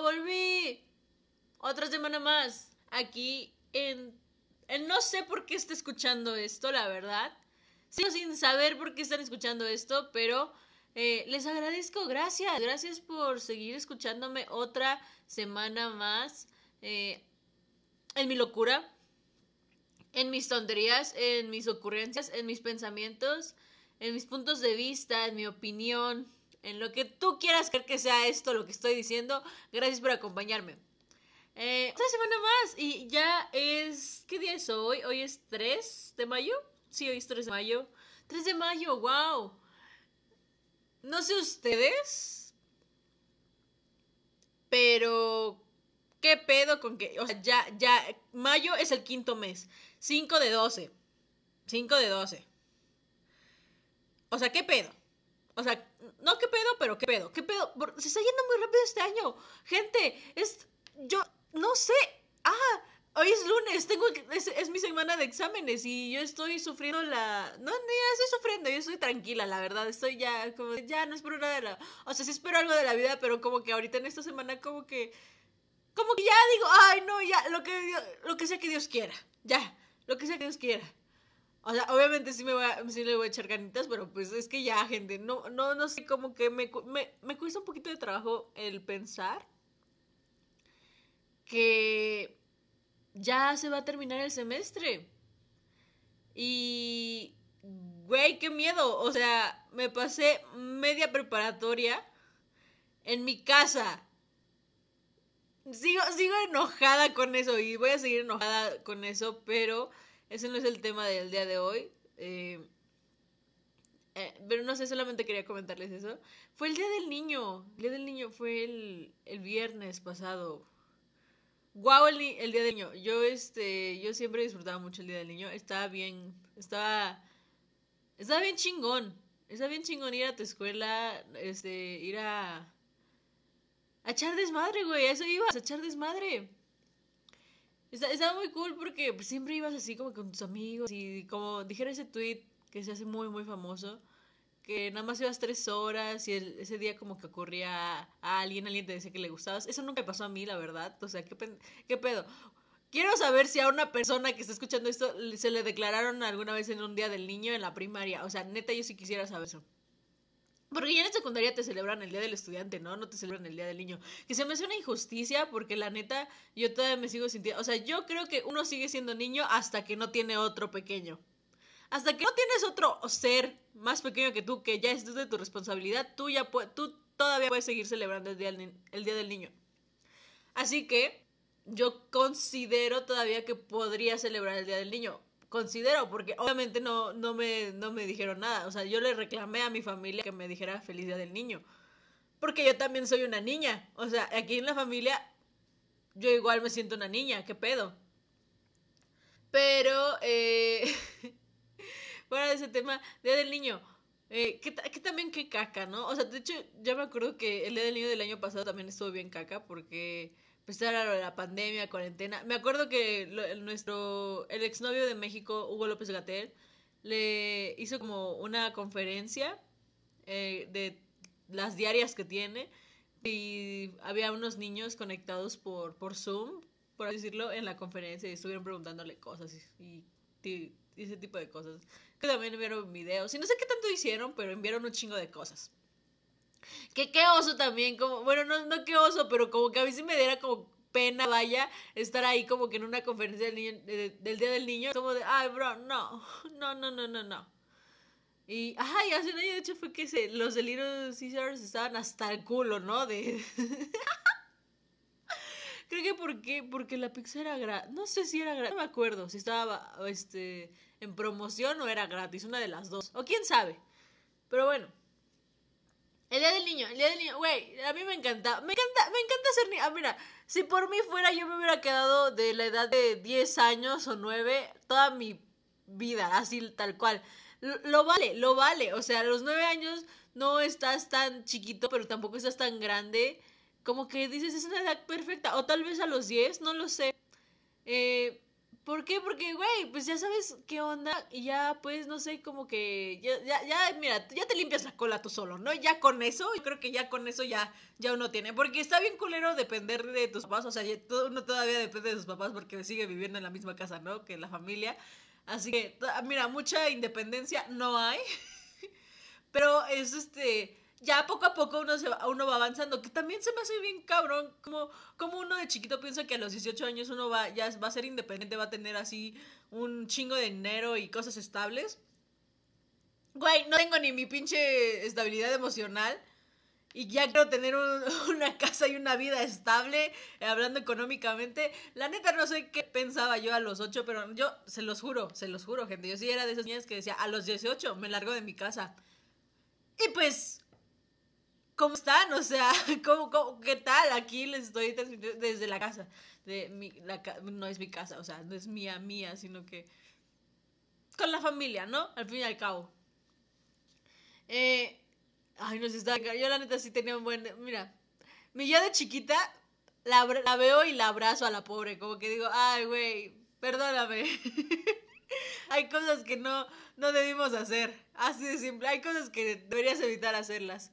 volví. Otra semana más. Aquí en, en... No sé por qué está escuchando esto, la verdad. Sigo sin saber por qué están escuchando esto, pero eh, les agradezco. Gracias. Gracias por seguir escuchándome otra semana más. Eh, en mi locura. En mis tonterías, en mis ocurrencias, en mis pensamientos, en mis puntos de vista, en mi opinión, en lo que tú quieras creer que sea esto lo que estoy diciendo. Gracias por acompañarme. Eh, otra semana más y ya es... ¿Qué día es hoy? Hoy es 3 de mayo. Sí, hoy es 3 de mayo. 3 de mayo, wow. No sé ustedes, pero ¿qué pedo con que, o sea, ya, ya, mayo es el quinto mes, 5 de 12, 5 de 12. O sea, ¿qué pedo? O sea, no qué pedo, pero qué pedo, qué pedo. Se está yendo muy rápido este año. Gente, es, yo, no sé. Ah, hoy es lunes, tengo es, es, mi semana de exámenes y yo estoy sufriendo la... No, ya estoy sufriendo, yo estoy tranquila, la verdad, estoy ya como, ya no espero nada de la... O sea, sí espero algo de la vida, pero como que ahorita en esta semana como que... Como que ya digo, ay, no, ya, lo que, lo que sea que Dios quiera, ya, lo que sea que Dios quiera. O sea, obviamente sí me voy a, sí le voy a echar ganitas, pero pues es que ya, gente, no, no, no sé, como que me, me, me cuesta un poquito de trabajo el pensar que ya se va a terminar el semestre. Y, güey, qué miedo. O sea, me pasé media preparatoria en mi casa. Sigo, sigo enojada con eso y voy a seguir enojada con eso, pero ese no es el tema del día de hoy. Eh, eh, pero no sé, solamente quería comentarles eso. Fue el día del niño. El día del niño fue el, el viernes pasado. Guau, el, el, día del niño. Yo, este, yo siempre disfrutaba mucho el día del niño. Estaba bien, estaba, estaba bien chingón. Estaba bien chingón ir a tu escuela, este, ir a, a echar desmadre, güey. A eso ibas, a echar desmadre. Estaba muy cool porque pues, siempre ibas así como con tus amigos y como dijera ese tweet que se hace muy, muy famoso que nada más ibas tres horas y ese día como que ocurría a alguien, alguien te decía que le gustabas. Eso nunca pasó a mí, la verdad. O sea, ¿qué, qué pedo? Quiero saber si a una persona que está escuchando esto se le declararon alguna vez en un día del niño en la primaria. O sea, neta, yo sí quisiera saber eso. Porque ya en secundaria te celebran el día del estudiante, ¿no? No te celebran el día del niño. Que se me hace una injusticia porque la neta, yo todavía me sigo sintiendo. O sea, yo creo que uno sigue siendo niño hasta que no tiene otro pequeño. Hasta que no tienes otro ser más pequeño que tú, que ya es de tu responsabilidad, tú, ya tú todavía puedes seguir celebrando el día, del, el día del Niño. Así que yo considero todavía que podría celebrar el Día del Niño. Considero, porque obviamente no, no, me, no me dijeron nada. O sea, yo le reclamé a mi familia que me dijera feliz Día del Niño. Porque yo también soy una niña. O sea, aquí en la familia yo igual me siento una niña. ¿Qué pedo? Pero... Eh... fuera de ese tema, Día del Niño. Eh, que, también qué caca, ¿no? O sea, de hecho, ya me acuerdo que el Día del Niño del año pasado también estuvo bien caca porque pues era lo de la pandemia, cuarentena. Me acuerdo que nuestro, el exnovio de México, Hugo López Gatel, le hizo como una conferencia eh, de las diarias que tiene y había unos niños conectados por, por Zoom, por así decirlo, en la conferencia y estuvieron preguntándole cosas y ese tipo de cosas que también enviaron videos. Y no sé qué tanto hicieron, pero enviaron un chingo de cosas. Que qué oso también, como, bueno, no, no qué oso, pero como que a mí sí me diera como pena, vaya, estar ahí como que en una conferencia del, niño, del Día del Niño, como de, ay, bro, no, no, no, no, no, no. Y, ajá, y hace un año de hecho fue que se, los de Little Caesars estaban hasta el culo, ¿no? De... Creo que porque, porque la pizza era gratis, no sé si era gratis, no me acuerdo si estaba, este, en promoción o era gratis, una de las dos. O quién sabe. Pero bueno. El día del niño, el día del niño, güey, a mí me encanta, me encanta, me encanta ser niño. Ah, mira, si por mí fuera yo me hubiera quedado de la edad de 10 años o 9 toda mi vida, así tal cual. Lo, vale, lo vale. O sea, a los 9 años no estás tan chiquito, pero tampoco estás tan grande. Como que dices, es una edad perfecta. O tal vez a los 10, no lo sé. Eh, ¿Por qué? Porque, güey, pues ya sabes qué onda y ya, pues, no sé, como que, ya, ya, ya, mira, ya te limpias la cola tú solo, ¿no? Ya con eso, yo creo que ya con eso ya, ya uno tiene, porque está bien culero depender de tus papás, o sea, uno todavía depende de sus papás porque sigue viviendo en la misma casa, ¿no? Que la familia. Así que, mira, mucha independencia no hay, pero es este ya poco a poco uno, se va, uno va avanzando, que también se me hace bien cabrón, como, como uno de chiquito piensa que a los 18 años uno va, ya va a ser independiente, va a tener así un chingo de dinero y cosas estables. Güey, no tengo ni mi pinche estabilidad emocional y ya quiero tener una casa y una vida estable, eh, hablando económicamente. La neta no sé qué pensaba yo a los 8, pero yo se los juro, se los juro, gente. Yo sí era de esas niñas que decía, a los 18 me largo de mi casa. Y pues, ¿Cómo están? O sea, ¿cómo, qué tal? Aquí les estoy desde la casa. De mi, la, no es mi casa, o sea, no es mía, mía, sino que con la familia, ¿no? Al fin y al cabo. Eh, ay, no sé, está, yo la neta sí tenía un buen... Mira, mi yo de chiquita la, la veo y la abrazo a la pobre, como que digo, ay, güey, perdóname. Hay cosas que no, no debimos hacer, así de simple. Hay cosas que deberías evitar hacerlas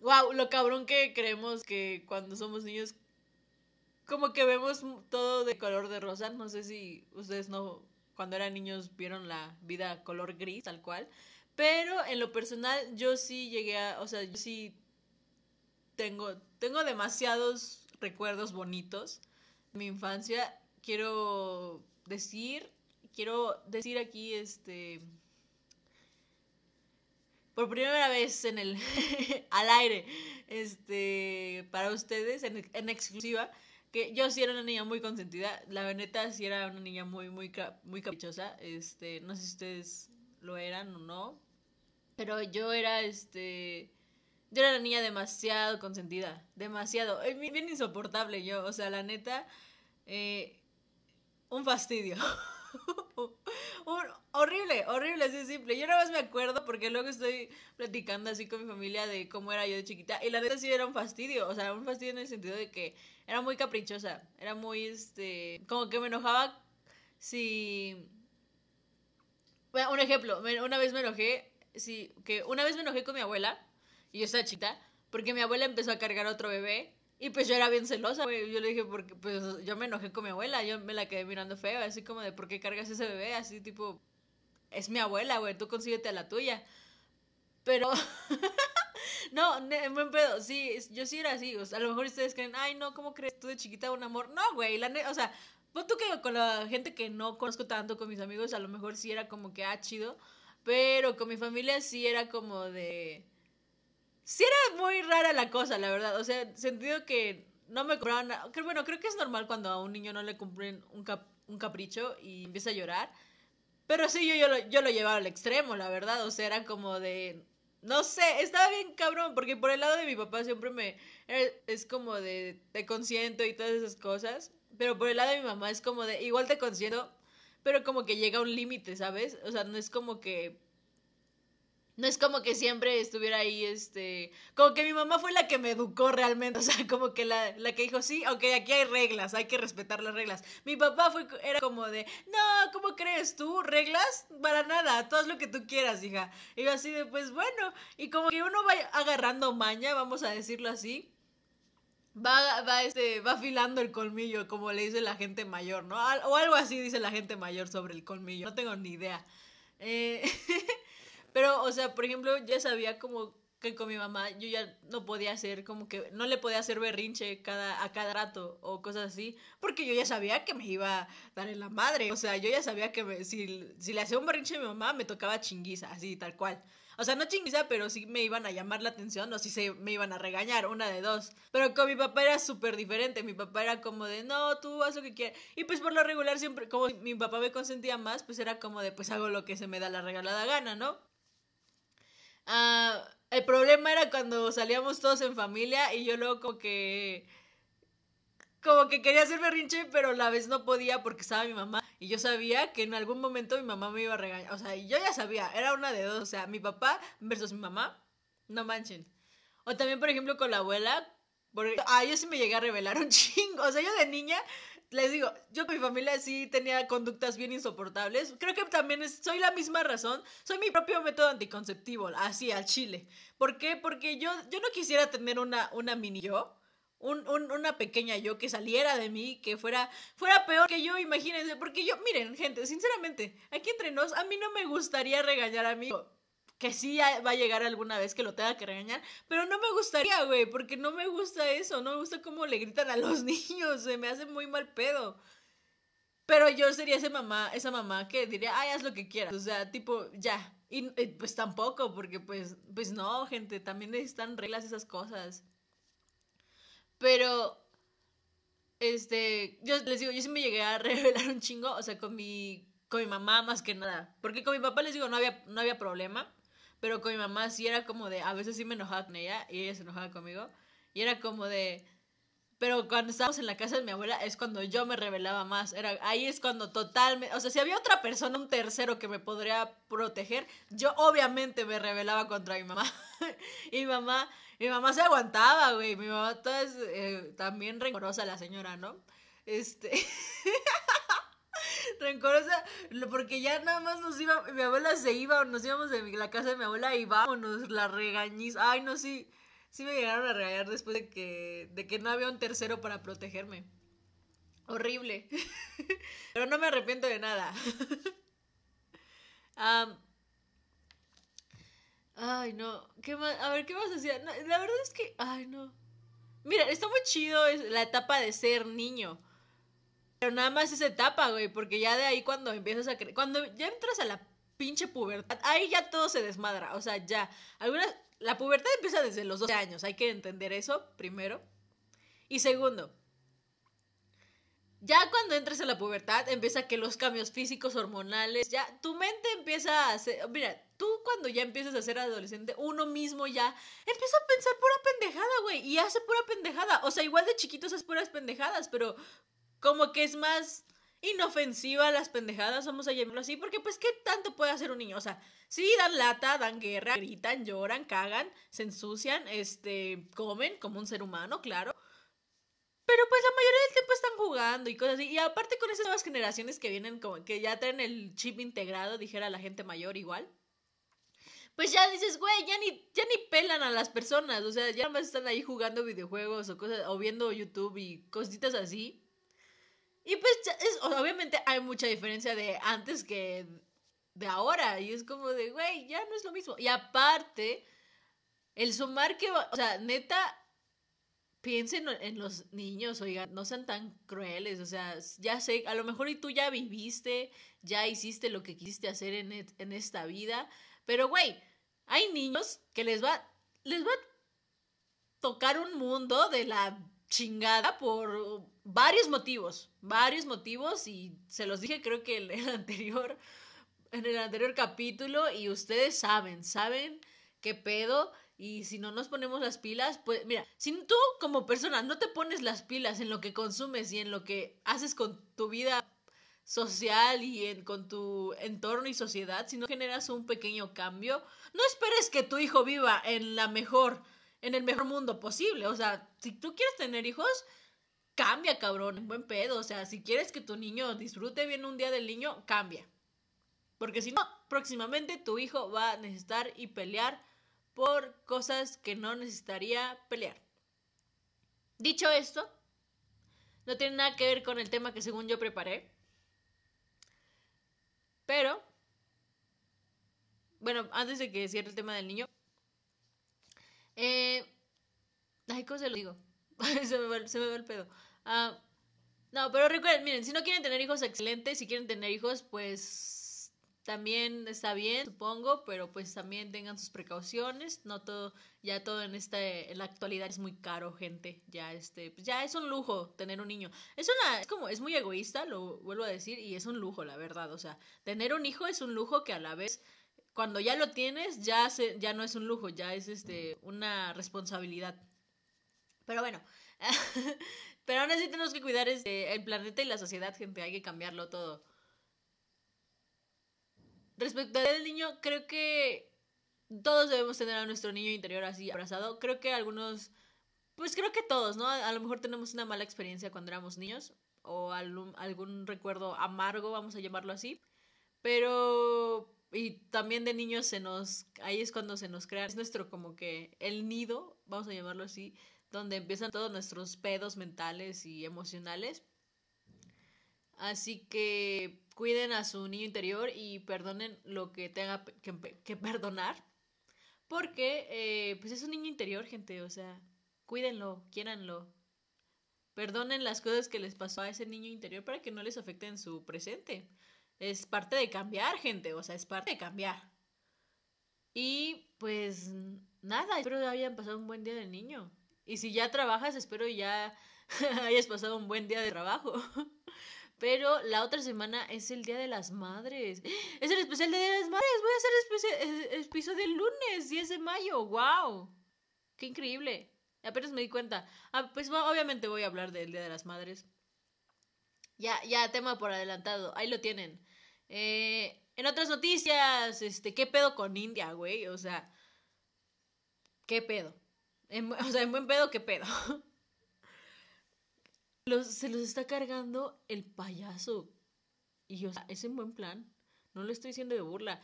wow, lo cabrón que creemos que cuando somos niños, como que vemos todo de color de rosa. No sé si ustedes no, cuando eran niños, vieron la vida color gris, tal cual. Pero en lo personal, yo sí llegué a, o sea, yo sí tengo, tengo demasiados recuerdos bonitos de mi infancia. Quiero decir, quiero decir aquí, este, por primera vez en el al aire este para ustedes en, exclusiva que yo sí era una niña muy consentida la veneta sí era una niña muy muy muy caprichosa este no sé si ustedes lo eran o no pero yo era este yo era una niña demasiado consentida demasiado bien insoportable yo o sea la neta eh, un fastidio horrible, horrible, así simple. Yo nada más me acuerdo porque luego estoy platicando así con mi familia de cómo era yo de chiquita. Y la neta sí era un fastidio. O sea, un fastidio en el sentido de que era muy caprichosa. Era muy, este. Como que me enojaba si. Bueno, un ejemplo. Una vez me enojé. Sí, que una vez me enojé con mi abuela. Y yo estaba chiquita. Porque mi abuela empezó a cargar otro bebé. Y pues yo era bien celosa, güey. Yo le dije, porque pues yo me enojé con mi abuela. Yo me la quedé mirando feo, así como de, ¿por qué cargas ese bebé? Así tipo, es mi abuela, güey, tú consíguete a la tuya. Pero, no, en buen pedo, sí, yo sí era así. A lo mejor ustedes creen, ay, no, ¿cómo crees tú de chiquita un amor? No, güey, la o sea, pues tú que con la gente que no conozco tanto, con mis amigos, a lo mejor sí era como que, ah, chido. Pero con mi familia sí era como de sí era muy rara la cosa, la verdad. O sea, sentido que no me compraban. Bueno, creo que es normal cuando a un niño no le cumplen un, un capricho y empieza a llorar. Pero sí, yo, yo, lo, yo lo llevaba al extremo, la verdad. O sea, era como de. No sé, estaba bien cabrón, porque por el lado de mi papá siempre me. Es como de. Te consiento y todas esas cosas. Pero por el lado de mi mamá es como de. Igual te consiento, pero como que llega a un límite, ¿sabes? O sea, no es como que no es como que siempre estuviera ahí, este, como que mi mamá fue la que me educó realmente, o sea, como que la, la que dijo, sí, ok, aquí hay reglas, hay que respetar las reglas. Mi papá fue, era como de, no, ¿cómo crees tú? ¿Reglas? Para nada, todo lo que tú quieras, hija. Y yo así de, pues bueno, y como que uno va agarrando maña, vamos a decirlo así, va, va, este, va afilando el colmillo, como le dice la gente mayor, ¿no? O algo así dice la gente mayor sobre el colmillo, no tengo ni idea. Eh... Pero, o sea, por ejemplo, ya sabía como que con mi mamá yo ya no podía hacer como que no le podía hacer berrinche cada a cada rato o cosas así porque yo ya sabía que me iba a dar en la madre o sea yo ya sabía que si, si le hacía un berrinche a mi mamá me tocaba chinguiza así tal cual o sea, no chinguiza, pero sí me iban a llamar la atención o sí se me iban a regañar, una de dos. Pero con mi papá era súper diferente. Mi papá era como de, no, tú haz lo que quieras. Y pues por lo regular siempre, como mi papá me consentía más, pues era como de, pues hago lo que se me da la regalada gana, ¿no? Ah, el problema era cuando salíamos todos en familia y yo luego como que como que quería hacer berrinche, pero a la vez no podía porque estaba mi mamá. Y yo sabía que en algún momento mi mamá me iba a regañar. O sea, yo ya sabía, era una de dos. O sea, mi papá versus mi mamá, no manchen. O también, por ejemplo, con la abuela. Porque, ah, yo sí me llegué a revelar un chingo. O sea, yo de niña les digo, yo con mi familia sí tenía conductas bien insoportables. Creo que también es, soy la misma razón. Soy mi propio método anticonceptivo, así, al chile. ¿Por qué? Porque yo, yo no quisiera tener una, una mini yo. Un, un, una pequeña yo que saliera de mí, que fuera, fuera peor que yo, imagínense, porque yo, miren, gente, sinceramente, aquí entre nos, a mí no me gustaría regañar a mí que sí va a llegar alguna vez que lo tenga que regañar, pero no me gustaría, güey, porque no me gusta eso, no me gusta cómo le gritan a los niños, se me hace muy mal pedo. Pero yo sería esa mamá, esa mamá que diría, ay, haz lo que quieras, o sea, tipo, ya. Y pues tampoco, porque pues, pues no, gente, también necesitan reglas esas cosas. Pero, este, yo les digo, yo sí me llegué a revelar un chingo, o sea, con mi, con mi mamá más que nada. Porque con mi papá les digo, no había, no había problema. Pero con mi mamá sí era como de, a veces sí me enojaba con ella y ella se enojaba conmigo. Y era como de, pero cuando estábamos en la casa de mi abuela es cuando yo me revelaba más. Era, ahí es cuando totalmente, o sea, si había otra persona, un tercero que me podría proteger, yo obviamente me rebelaba contra mi mamá. y mi mamá, mi mamá se aguantaba, güey. Mi mamá toda es eh, también rencorosa la señora, ¿no? Este... rencorosa, porque ya nada más nos iba, mi abuela se iba, nos íbamos de la casa de mi abuela y vámonos, la regañiz, ay no, sí, sí me llegaron a regañar después de que, de que no había un tercero para protegerme. Horrible. Pero no me arrepiento de nada. ay, no. ¿Qué más? A ver, ¿qué más hacía? la verdad es que. Ay, no. Mira, está muy chido la etapa de ser niño. Pero nada más esa etapa, güey, porque ya de ahí cuando empiezas a... Cuando ya entras a la pinche pubertad, ahí ya todo se desmadra, o sea, ya. Algunas... La pubertad empieza desde los 12 años, hay que entender eso, primero. Y segundo, ya cuando entres a la pubertad, empieza que los cambios físicos, hormonales, ya tu mente empieza a hacer, mira, tú cuando ya empiezas a ser adolescente, uno mismo ya empieza a pensar pura pendejada, güey, y hace pura pendejada, o sea, igual de chiquitos es puras pendejadas, pero como que es más inofensiva las pendejadas, vamos a llamarlo así, porque pues qué tanto puede hacer un niño, o sea, sí dan lata, dan guerra, gritan, lloran, cagan, se ensucian, este, comen como un ser humano, claro. Pero pues la mayoría del tiempo están jugando y cosas así. Y aparte con esas nuevas generaciones que vienen como que ya traen el chip integrado, dijera la gente mayor igual. Pues ya dices, güey, ya ni, ya ni pelan a las personas. O sea, ya más están ahí jugando videojuegos o cosas, o viendo YouTube y cositas así. Y pues, es, obviamente hay mucha diferencia de antes que de ahora. Y es como de, güey, ya no es lo mismo. Y aparte, el sumar que, o sea, neta, piensen en los niños, oigan, no sean tan crueles, o sea, ya sé, a lo mejor y tú ya viviste, ya hiciste lo que quisiste hacer en, en esta vida, pero güey, hay niños que les va, les va a tocar un mundo de la chingada por varios motivos, varios motivos y se los dije creo que en el anterior en el anterior capítulo y ustedes saben, saben qué pedo y si no nos ponemos las pilas, pues mira, si tú como persona no te pones las pilas en lo que consumes y en lo que haces con tu vida social y en, con tu entorno y sociedad, si no generas un pequeño cambio, no esperes que tu hijo viva en la mejor en el mejor mundo posible. O sea, si tú quieres tener hijos, cambia, cabrón, buen pedo. O sea, si quieres que tu niño disfrute bien un día del niño, cambia. Porque si no, próximamente tu hijo va a necesitar y pelear por cosas que no necesitaría pelear. Dicho esto, no tiene nada que ver con el tema que según yo preparé. Pero, bueno, antes de que cierre el tema del niño, eh, ay, ¿cómo se lo digo? se, me va, el pedo. Ah, no, pero recuerden, miren, si no quieren tener hijos, excelentes. Si quieren tener hijos, pues también está bien, supongo, pero pues también tengan sus precauciones. No todo, ya todo en esta, en la actualidad es muy caro, gente. Ya este, ya es un lujo tener un niño. Es una, es como, es muy egoísta, lo vuelvo a decir, y es un lujo, la verdad. O sea, tener un hijo es un lujo que a la vez cuando ya lo tienes, ya, se, ya no es un lujo, ya es este, una responsabilidad. Pero bueno, pero aún así tenemos que cuidar este, el planeta y la sociedad, gente, hay que cambiarlo todo. Respecto al niño, creo que todos debemos tener a nuestro niño interior así abrazado. Creo que algunos, pues creo que todos, ¿no? A lo mejor tenemos una mala experiencia cuando éramos niños o algún, algún recuerdo amargo, vamos a llamarlo así. Pero y también de niños se nos ahí es cuando se nos crea es nuestro como que el nido, vamos a llamarlo así, donde empiezan todos nuestros pedos mentales y emocionales. Así que cuiden a su niño interior y perdonen lo que tenga que, perdonar. Porque, eh, pues es un niño interior, gente. O sea, cuídenlo, quiéranlo. Perdonen las cosas que les pasó a ese niño interior para que no les afecten su presente. Es parte de cambiar, gente. O sea, es parte de cambiar. Y pues nada, espero hayan pasado un buen día del niño. Y si ya trabajas, espero ya hayas pasado un buen día de trabajo. Pero la otra semana es el Día de las Madres. Es el especial de las Madres. Voy a hacer el episodio el lunes, 10 de mayo. ¡Wow! ¡Qué increíble! Apenas me di cuenta. Ah, pues obviamente voy a hablar del Día de las Madres. Ya, ya, tema por adelantado. Ahí lo tienen. Eh, en otras noticias, este, ¿qué pedo con India, güey? O sea, ¿qué pedo? o sea, en buen pedo, ¿qué pedo? se los está cargando el payaso. Y yo, es en buen plan. No lo estoy diciendo de burla.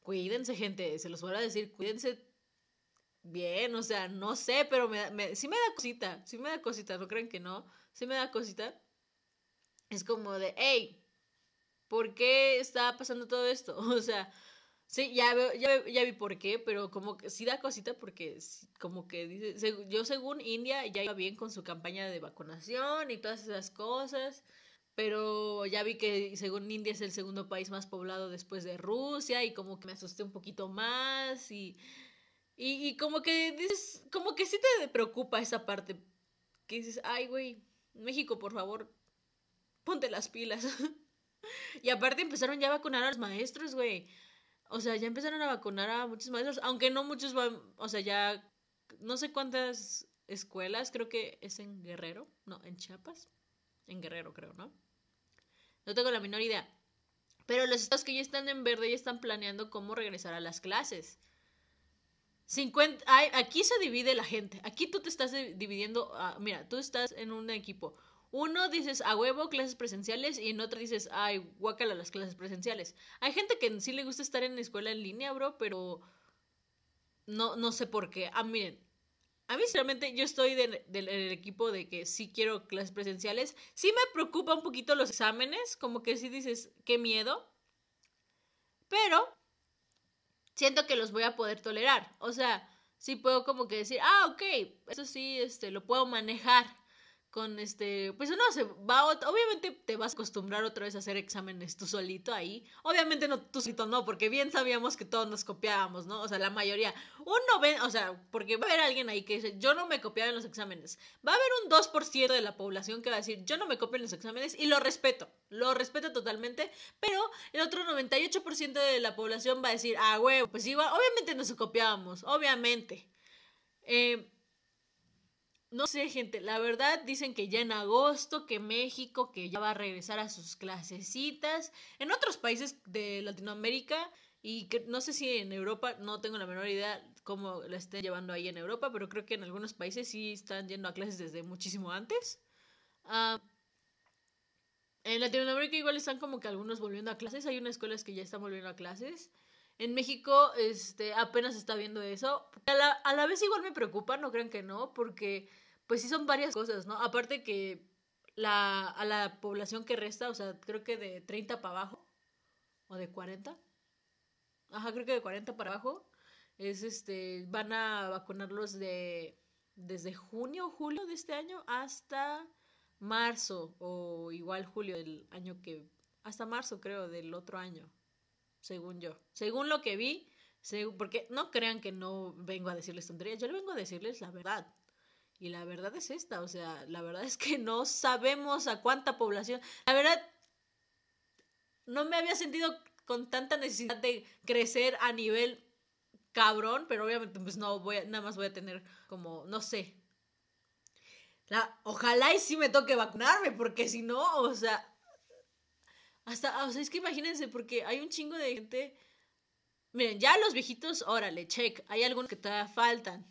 Cuídense, gente. Se los voy a decir. Cuídense bien. O sea, no sé, pero me, me, sí me da cosita. Sí me da cosita. No creen que no. Sí me da cosita. Es como de, hey, ¿por qué está pasando todo esto? O sea, Sí, ya, ya, vi por qué, pero como que sí da cosita porque como que dice, yo según India ya iba bien con su campaña de vacunación y todas esas cosas, pero ya vi que según India es el segundo país más poblado después de Rusia y como que me asusté un poquito más y, y, y como que dices, como que sí te preocupa esa parte, que dices, ay güey, México por favor, ponte las pilas. y aparte empezaron ya a vacunar a los maestros, güey. O sea, ya empezaron a vacunar a muchos maestros, aunque no muchos van, o sea, ya no sé cuántas escuelas, creo que es en Guerrero, no, en Chiapas, en Guerrero creo, ¿no? No tengo la menor idea. Pero los estados que ya están en verde ya están planeando cómo regresar a las clases. 50, aquí se divide la gente. Aquí tú te estás dividiendo. mira, tú estás en un equipo. Uno dices a huevo clases presenciales y en otro dices, ay, guácala las clases presenciales. Hay gente que sí le gusta estar en la escuela en línea, bro, pero no, no sé por qué. Ah, miren, a mí sinceramente yo estoy del, del, equipo de que sí quiero clases presenciales. Sí me preocupa un poquito los exámenes, como que sí dices, qué miedo. Pero siento que los voy a poder tolerar. O sea, sí puedo como que decir, ah, ok, eso sí, este, lo puedo manejar con este, pues no, se va, obviamente te vas a acostumbrar otra vez a hacer exámenes tú solito ahí, obviamente no tú solito no, porque bien sabíamos que todos nos copiábamos, ¿no? O sea, la mayoría, un ven o sea, porque va a haber alguien ahí que dice, yo no me copiaba en los exámenes, va a haber un 2% de la población que va a decir, yo no me copio en los exámenes y lo respeto, lo respeto totalmente, pero el otro 98% de la población va a decir, ah, huevo, pues igual, obviamente nos copiábamos, obviamente. Eh, no sé, gente, la verdad dicen que ya en agosto, que México, que ya va a regresar a sus clasecitas. En otros países de Latinoamérica y que no sé si en Europa, no tengo la menor idea cómo la estén llevando ahí en Europa, pero creo que en algunos países sí están yendo a clases desde muchísimo antes. Ah, en Latinoamérica igual están como que algunos volviendo a clases, hay unas escuelas que ya están volviendo a clases. En México, este, apenas está viendo eso. A la, a la vez igual me preocupa, no crean que no, porque pues sí son varias cosas, ¿no? Aparte que la, a la población que resta, o sea, creo que de 30 para abajo, o de 40. Ajá, creo que de 40 para abajo, es este, van a vacunarlos de, desde junio julio de este año hasta marzo, o igual julio del año que, hasta marzo creo, del otro año según yo. Según lo que vi, porque no crean que no vengo a decirles tonterías, yo vengo a decirles la verdad. Y la verdad es esta, o sea, la verdad es que no sabemos a cuánta población. La verdad, no me había sentido con tanta necesidad de crecer a nivel cabrón, pero obviamente pues no voy nada más voy a tener como, no sé. La, ojalá y sí me toque vacunarme, porque si no, o sea, hasta, o sea, es que imagínense, porque hay un chingo de gente. Miren, ya los viejitos, órale, check. Hay algunos que todavía faltan.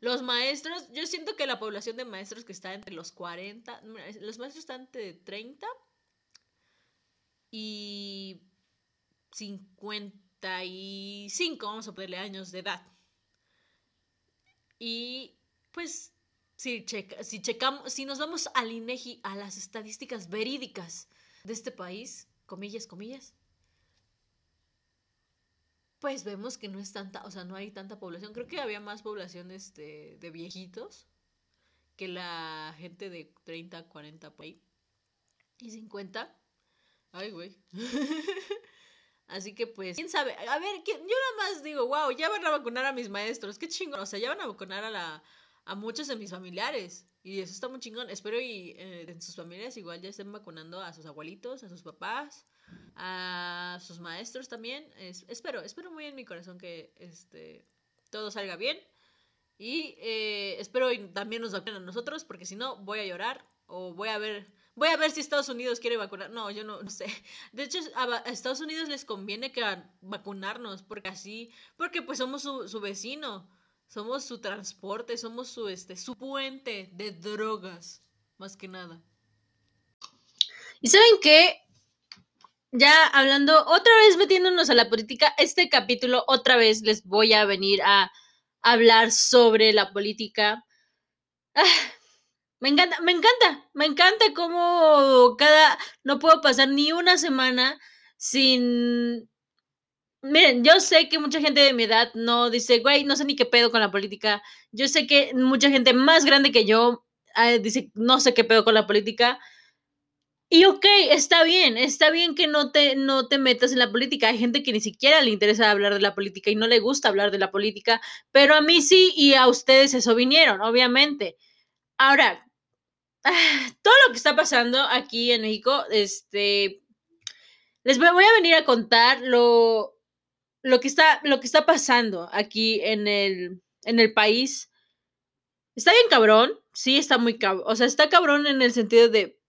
Los maestros, yo siento que la población de maestros que está entre los 40, los maestros están entre 30 y 55, vamos a ponerle años de edad. Y pues si, si checamos, si nos vamos al INEGI, a las estadísticas verídicas de este país, comillas, comillas, pues vemos que no es tanta, o sea, no hay tanta población. Creo que había más población este, de viejitos que la gente de 30, 40 por ahí. Y 50. Ay, güey. Así que pues, quién sabe. A ver, yo nada más digo, wow, ya van a vacunar a mis maestros. Qué chingón. O sea, ya van a vacunar a la a muchos de mis familiares. Y eso está muy chingón. Espero y eh, en sus familias igual ya estén vacunando a sus abuelitos, a sus papás, a sus maestros también. espero, espero muy en mi corazón que este, todo salga bien. Y eh, espero y también nos vacunen a nosotros, porque si no, voy a llorar o voy a ver. Voy a ver si Estados Unidos quiere vacunar. No, yo no, sé. De hecho, a, Estados Unidos les conviene que vacunarnos, porque así, porque pues somos su, su vecino, somos su transporte, somos su, este, su puente de drogas, más que nada. ¿Y saben qué? ya hablando, otra vez metiéndonos a la política, este capítulo otra vez les voy a venir a hablar sobre la política. Ah, me encanta, me encanta, me encanta cómo cada, no puedo pasar ni una semana sin... Miren, yo sé que mucha gente de mi edad no dice, güey, no sé ni qué pedo con la política. Yo sé que mucha gente más grande que yo ah, dice, no sé qué pedo con la política y ok, está bien, está bien que no te, no te metas en la política. Hay gente que ni siquiera le interesa hablar de la política y no le gusta hablar de la política, pero a mí sí y a ustedes eso vinieron, obviamente. Ahora, todo lo que está pasando aquí en México, este, les voy, a venir a contar lo, lo, que está, lo que está pasando aquí en el, en el país. Está bien cabrón, sí, está muy cabrón, o sea, está cabrón en el sentido de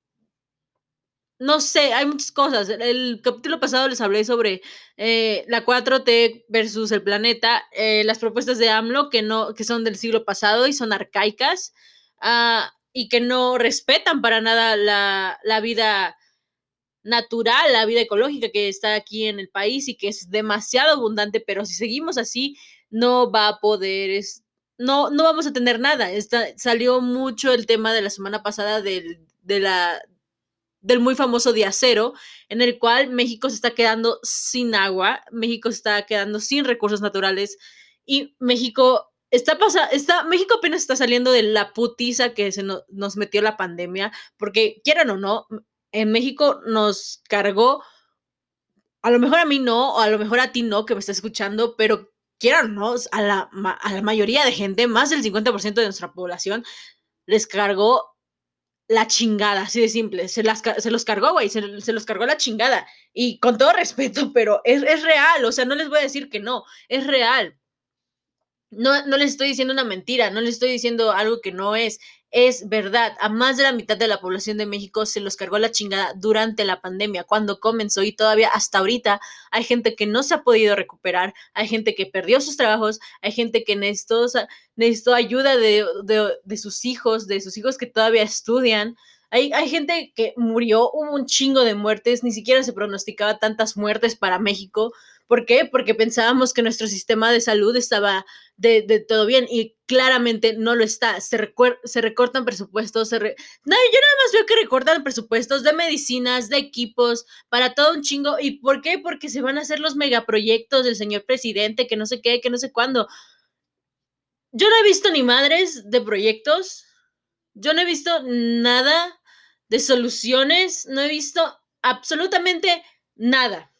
no sé, hay muchas cosas. El capítulo pasado les hablé sobre eh, la 4T versus el planeta, eh, las propuestas de AMLO que, no, que son del siglo pasado y son arcaicas ah, y que no respetan para nada la, la, vida natural, la vida ecológica que está aquí en el país y que es demasiado abundante, pero si seguimos así, no va a poder... no, no vamos a tener nada. Está, salió mucho el tema de la semana pasada del, de la, del muy famoso día cero, en el cual México se está quedando sin agua, México se está quedando sin recursos naturales y México está pasando, está, México apenas está saliendo de la putiza que se nos metió la pandemia, porque quieran o no, en México nos cargó, a lo mejor a mí no, o a lo mejor a ti no, que me está escuchando, pero quieran a la, a la mayoría de gente, más del 50% de nuestra población, les cargó la chingada, así de simple. Se, las, se los cargó, güey, se, los cargó la chingada. Y con todo respeto, pero es, es, real, o sea, no les voy a decir que no, es real. No, no les estoy diciendo una mentira, no les estoy diciendo algo que no es es verdad. A más de la mitad de la población de México se los cargó la chingada durante la pandemia, cuando comenzó y todavía hasta ahorita hay gente que no se ha podido recuperar, hay gente que perdió sus trabajos, hay gente que necesitó, necesitó ayuda de, de, sus hijos, de sus hijos que todavía estudian. Hay, hay, gente que murió, hubo un chingo de muertes, ni siquiera se pronosticaba tantas muertes para México. ¿Por qué? Porque pensábamos que nuestro sistema de salud estaba de, todo bien y claramente no lo está. Se, se recortan presupuestos. No, yo nada más veo que recortan presupuestos de medicinas, de equipos, para todo un chingo. ¿Y por qué? Porque se van a hacer los megaproyectos del señor presidente, que no sé qué, que no sé cuándo. Yo no he visto ni madres de proyectos. Yo no he visto nada de soluciones. No he visto absolutamente nada.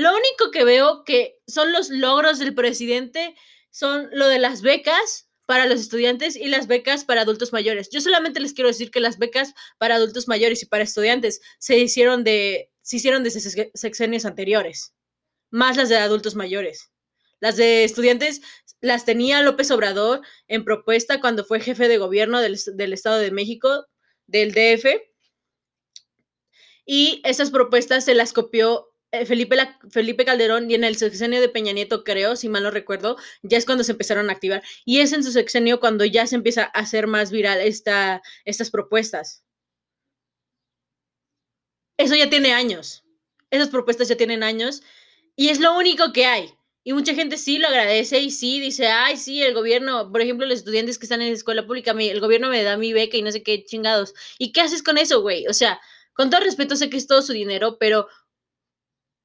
Lo único que veo que son los logros del presidente son lo de las becas para los estudiantes y las becas para adultos mayores. Yo solamente les quiero decir que las becas para adultos mayores y para estudiantes se hicieron de, se hicieron de sexenios anteriores, más las de adultos mayores. Las de estudiantes las tenía López Obrador en propuesta cuando fue jefe de gobierno del, del Estado de México, del DF, y esas propuestas se las copió Felipe, la, Felipe Calderón y en el sexenio de Peña Nieto, creo, si mal no recuerdo, ya es cuando se empezaron a activar. Y es en su sexenio cuando ya se empieza a hacer más viral esta, estas propuestas. Eso ya tiene años. Esas propuestas ya tienen años y es lo único que hay. Y mucha gente sí lo agradece y sí dice, ay, sí, el gobierno, por ejemplo, los estudiantes que están en la escuela pública, el gobierno me da mi beca y no sé qué chingados. ¿Y qué haces con eso, güey? O sea, con todo respeto, sé que es todo su dinero, pero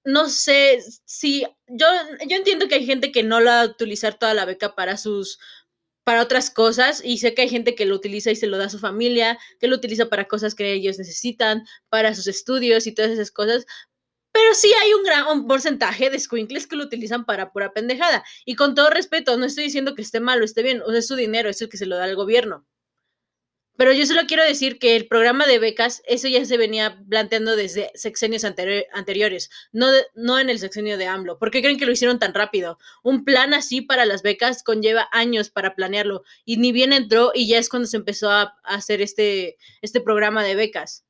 no sé si yo, yo entiendo que hay gente que no la va a utilizar toda la beca para sus para otras cosas y sé que hay gente que lo utiliza y se lo da a su familia, que lo utiliza para cosas que ellos necesitan, para sus estudios y todas esas cosas, pero sí hay un gran porcentaje de squinkles que lo utilizan para pura pendejada. Y con todo respeto, no estoy diciendo que esté mal o esté bien, o sea, es su dinero, es el que se lo da al gobierno. Pero yo solo quiero decir que el programa de becas, eso ya se venía planteando desde sexenios anteriores, no, no en el sexenio de AMLO. ¿Por qué creen que lo hicieron tan rápido? Un plan así para las becas conlleva años para planearlo y ni bien entró y ya es cuando se empezó a, hacer este, este programa de becas.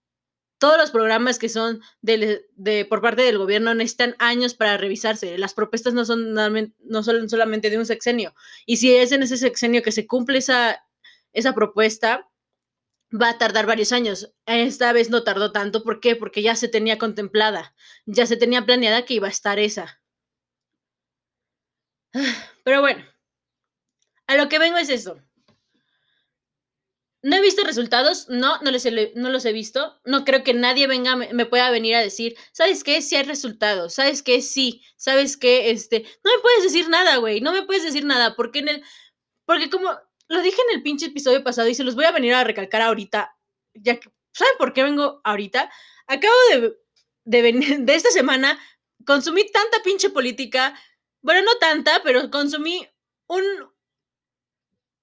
Todos los programas que son de, por parte del gobierno necesitan años para revisarse. Las propuestas no son, no son solamente de un sexenio. Y si es en ese sexenio que se cumple esa, esa propuesta, va a tardar varios años. Esta vez no tardó tanto. ¿Por qué? Porque ya se tenía contemplada, ya se tenía planeada que iba a estar esa. Pero bueno, a lo que vengo es esto. No he visto resultados, no, no, no los he visto. No creo que nadie venga, me, pueda venir a decir, ¿sabes qué? Sí hay resultados, ¿sabes qué? Sí, ¿sabes qué? Este, no me puedes decir nada, güey, no me puedes decir nada, porque en el, porque como lo dije en el pinche episodio pasado y se los voy a venir a recalcar ahorita. Ya que, ¿saben por qué vengo ahorita? Acabo de, de venir, de esta semana, consumí tanta pinche política. Bueno, no tanta, pero consumí un,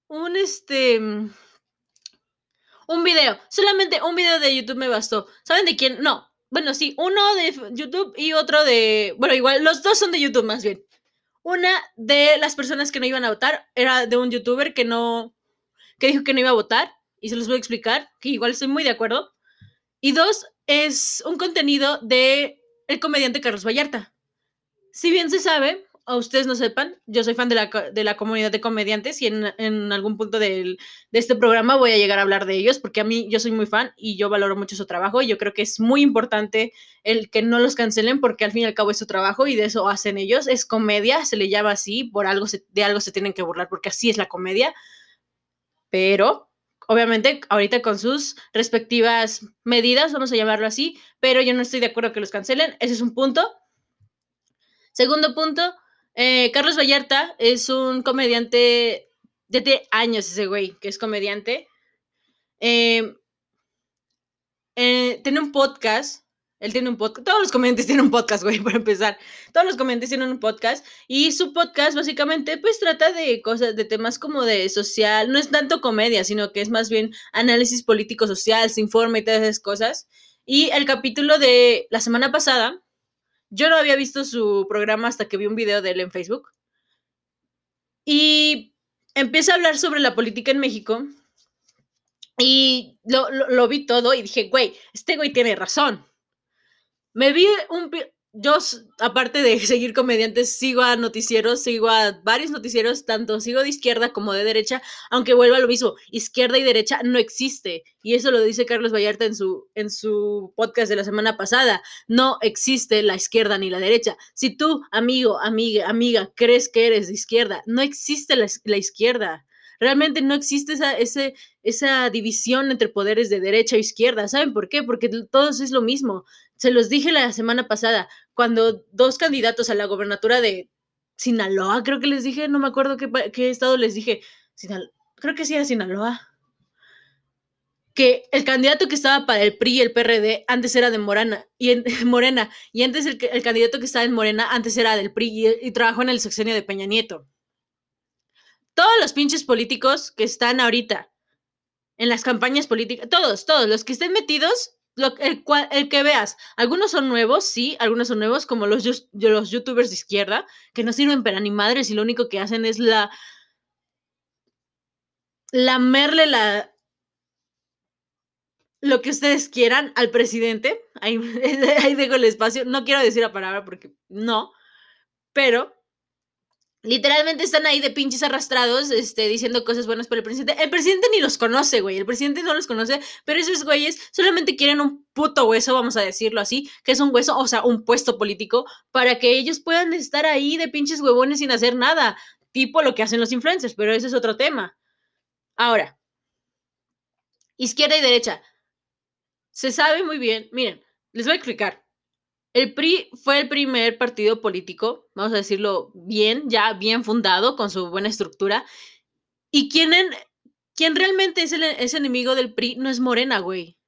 un este, un video. Solamente un video de YouTube me bastó. ¿Saben de quién? No. Bueno, sí, uno de YouTube y otro de, bueno, igual, los dos son de YouTube más bien. Una de las personas que no iban a votar era de un youtuber que no, que dijo que no iba a votar, y se los voy a explicar, que igual estoy muy de acuerdo. Y dos, es un contenido de el comediante Carlos Vallarta. Si bien se sabe, a ustedes no sepan, yo soy fan de la, de la comunidad de comediantes y en, en algún punto de este programa voy a llegar a hablar de ellos porque a mí yo soy muy fan y yo valoro mucho su trabajo y yo creo que es muy importante el que no los cancelen porque al fin y al cabo es su trabajo y de eso hacen ellos. Es comedia, se le llama así, por algo de algo se tienen que burlar porque así es la comedia. Pero obviamente ahorita con sus respectivas medidas, vamos a llamarlo así, pero yo no estoy de acuerdo que los cancelen, ese es un punto. Segundo punto, eh, Carlos Vallarta es un comediante, desde años ese güey, que es comediante. Em, eh, tiene un podcast. Él tiene un podcast. Todos los comediantes tienen un podcast, güey, para empezar. Todos los comediantes tienen un podcast. Y su podcast, básicamente, pues trata de cosas, de temas como de social. No es tanto comedia, sino que es más bien análisis político-social, se informa y todas esas cosas. Y el capítulo de la semana pasada yo no había visto su programa hasta que vi un video de él en Facebook. Y empieza a hablar sobre la política en México. Y lo, lo vi todo y dije, güey, este güey tiene razón. Me vi un, yo, aparte de seguir comediantes, sigo a noticieros, sigo a varios noticieros, tanto sigo de izquierda como de derecha, aunque vuelva a lo mismo, izquierda y derecha no existe. Y eso lo dice Carlos Vallarta en su, en su podcast de la semana pasada. No existe la izquierda ni la derecha. Si tú, amigo, amiga, amiga, crees que eres de izquierda, no existe la, la izquierda. Realmente no existe esa, esa división entre poderes de derecha e izquierda. ¿Saben por qué? Porque todos es lo mismo. Se los dije la semana pasada, cuando dos candidatos a la gobernatura de Sinaloa, creo que les dije, no me acuerdo qué, estado les dije, creo que sí era Sinaloa, que el candidato que estaba para el PRI y el PRD antes era de Morena, y en, Morena, y antes el, el, candidato que estaba en Morena antes era del PRI y, y trabajó en el sexenio de Peña Nieto. Todos los pinches políticos que están ahorita en las campañas políticas, todos, todos los que estén metidos el, el, que veas, algunos son nuevos, sí, algunos son nuevos, como los, los youtubers de izquierda, que no sirven para ni madres y lo único que hacen es la. lamerle la. lo que ustedes quieran al presidente. Ahí, ahí dejo el espacio. No quiero decir la palabra porque no. Pero literalmente están ahí de pinches arrastrados, este, diciendo cosas buenas por el presidente. El presidente ni los conoce, güey. El presidente no los conoce, pero esos güeyes solamente quieren un puto hueso, vamos a decirlo así, que es un hueso, o sea, un puesto político, para que ellos puedan estar ahí de pinches huevones sin hacer nada, tipo lo que hacen los influencers, pero ese es otro tema. Ahora, izquierda y derecha. Se sabe muy bien, miren, les voy a explicar. El PRI fue el primer partido político, vamos a decirlo bien, ya bien fundado, con su buena estructura. Y quien, quien realmente es el enemigo del PRI no es Morena, güey.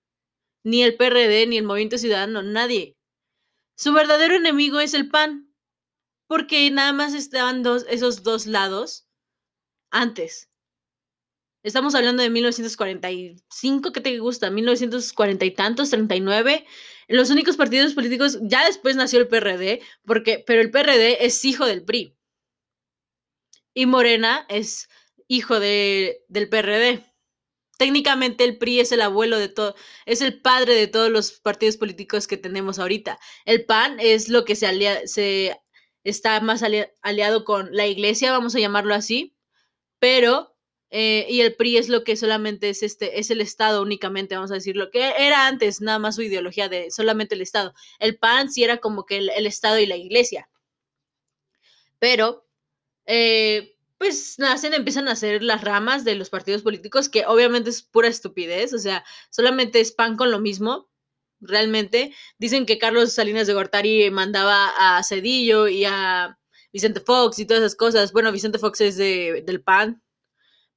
Ni el PRD, ni el Movimiento Ciudadano, nadie. Su verdadero enemigo es el PAN. Porque nada más estaban esos dos lados antes. Estamos hablando de 1945, ¿qué te gusta? 1940 y tantos, 39 los únicos partidos políticos, ya después nació el PRD, porque, pero el PRD es hijo del PRI. Y Morena es hijo de, del PRD. Técnicamente el PRI es el abuelo de todo, es el padre de todos los partidos políticos que tenemos ahorita. El PAN es lo que se, alia, se está más aliado con la iglesia, vamos a llamarlo así, pero eh, y el PRI es lo que solamente es este, es el Estado únicamente, vamos a decirlo, que era antes nada más su ideología de solamente el Estado. El PAN sí era como que el, Estado y la iglesia. Pero, eh, pues nacen, empiezan a hacer las ramas de los partidos políticos, que obviamente es pura estupidez, o sea, solamente es PAN con lo mismo. Realmente dicen que Carlos Salinas de Gortari mandaba a Cedillo y a Vicente Fox y todas esas cosas. Bueno, Vicente Fox es de, del PAN,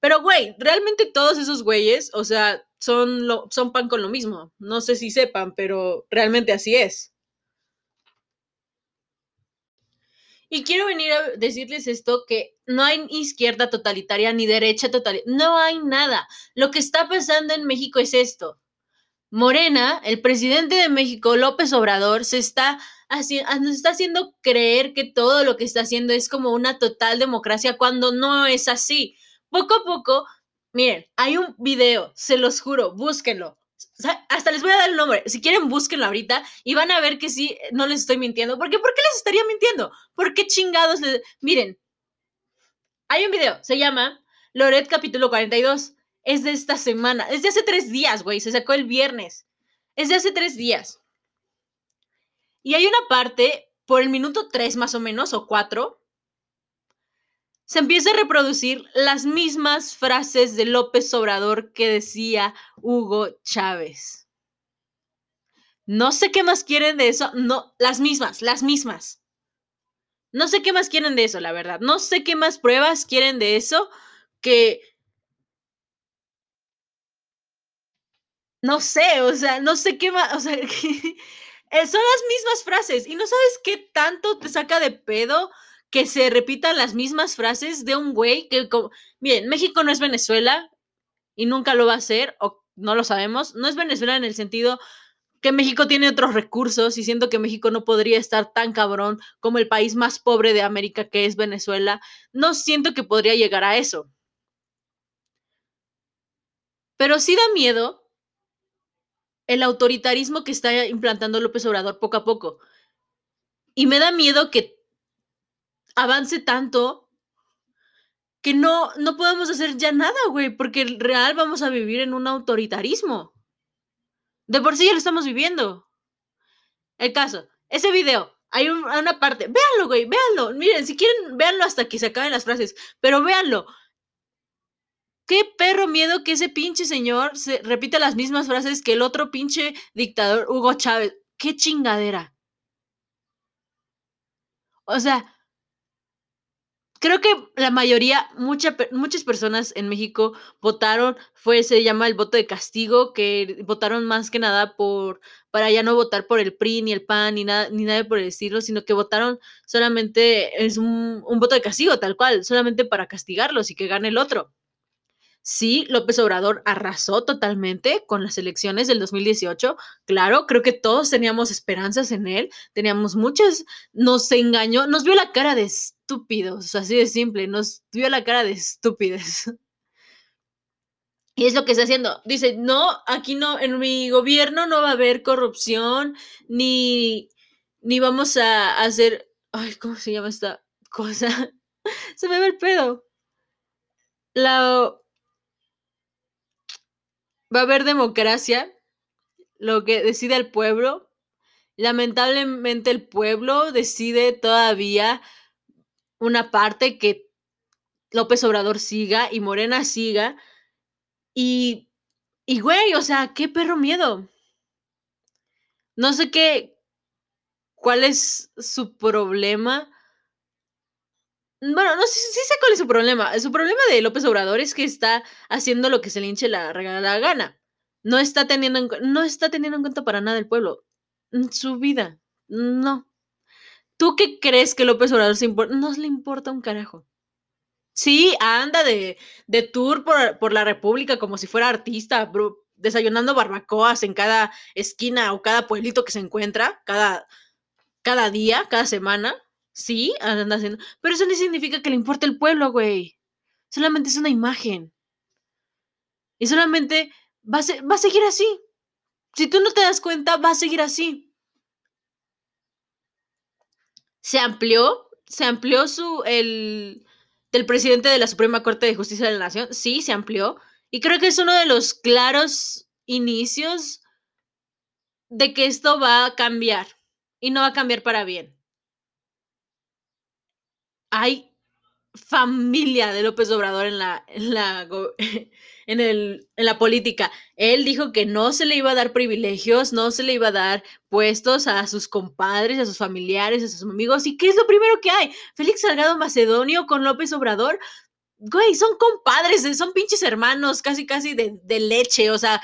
pero, güey, realmente todos esos güeyes, o sea, son, lo, son pan con lo mismo. No sé si sepan, pero realmente así es. Y quiero venir a decirles esto, que no hay izquierda totalitaria ni derecha totalitaria, no hay nada. Lo que está pasando en México es esto. Morena, el presidente de México, López Obrador, se está, nos está haciendo creer que todo lo que está haciendo es como una total democracia cuando no es así poco a poco, miren, hay un video, se los juro, búsquenlo. hasta les voy a dar el nombre. Si quieren, búsquenlo ahorita y van a ver que sí, no les estoy mintiendo. ¿Por qué? ¿Por qué les estaría mintiendo? ¿Por qué chingados les... Miren, hay un video, se llama Loret capítulo 42. Es de esta semana, es de hace tres días, güey. Se sacó el viernes. Es de hace tres días. Y hay una parte, por el minuto tres más o menos, o cuatro, se empieza a reproducir las mismas frases de López Obrador que decía Hugo Chávez. No sé qué más quieren de eso, no, las mismas, las mismas. No sé qué más quieren de eso, la verdad. No sé qué más pruebas quieren de eso que... No sé, o sea, no sé qué más, o sea, son las mismas frases y no sabes qué tanto te saca de pedo que se repitan las mismas frases de un güey que, miren, México no es Venezuela y nunca lo va a ser, o no lo sabemos, no es Venezuela en el sentido que México tiene otros recursos y siento que México no podría estar tan cabrón como el país más pobre de América que es Venezuela, no siento que podría llegar a eso. Pero sí da miedo el autoritarismo que está implantando López Obrador poco a poco. Y me da miedo que avance tanto que no, no podemos hacer ya nada, güey, porque el real vamos a vivir en un autoritarismo. De por sí ya lo estamos viviendo. El caso, ese video, hay una parte, véanlo, güey, véanlo. Miren, si quieren, véanlo hasta que se acaben las frases, pero véanlo. Qué perro miedo que ese pinche señor se repita las mismas frases que el otro pinche dictador Hugo Chávez. Qué chingadera. O sea, creo que la mayoría, muchas personas en México votaron, fue, se llama el voto de castigo, que votaron más que nada por, para ya no votar por el PRI, ni el PAN, ni nada, ni nada por el estilo, sino que votaron solamente, es un, un voto de castigo, tal cual, solamente para castigarlos y que gane el otro. Sí, López Obrador arrasó totalmente con las elecciones del 2018. Claro, creo que todos teníamos esperanzas en él, teníamos muchas, nos engañó, nos vio la cara de estúpidos, así de simple, nos vio la cara de estúpides. Y es lo que está haciendo. Dice, no, aquí no, en mi gobierno no va a haber corrupción, ni, ni vamos a hacer, ay, ¿cómo se llama esta cosa? se me ve el pedo. La... Va a haber democracia, lo que decide el pueblo. Lamentablemente el pueblo decide todavía una parte que López Obrador siga y Morena siga. Y, y güey, o sea, qué perro miedo. No sé qué, cuál es su problema. Bueno, no sé, sí sé cuál es su problema. Su problema de López Obrador es que está haciendo lo que se le hinche la regalada gana. No está teniendo en, no está teniendo en cuenta para nada el pueblo. Su vida. No. ¿Tú qué crees que López Obrador se importa? No le importa un carajo. Sí, anda de, de tour por, por, la República como si fuera artista, desayunando barbacoas en cada esquina o cada pueblito que se encuentra, cada, cada día, cada semana. Sí, anda haciendo. Pero eso no significa que le importe el pueblo, güey. Solamente es una imagen. Y solamente va a, va a seguir así. Si tú no te das cuenta, va a seguir así. Se amplió, se amplió su, el, del presidente de la Suprema Corte de Justicia de la Nación, sí, se amplió. Y creo que es uno de los claros inicios de que esto va a cambiar. Y no va a cambiar para bien. Hay familia de López Obrador en la, en la, en, el, en la política. Él dijo que no se le iba a dar privilegios, no se le iba a dar puestos a sus compadres, a sus familiares, a sus amigos. ¿Y qué es lo primero que hay? Félix Salgado Macedonio con López Obrador. Güey, son compadres, son pinches hermanos, casi, casi de, de leche. O sea,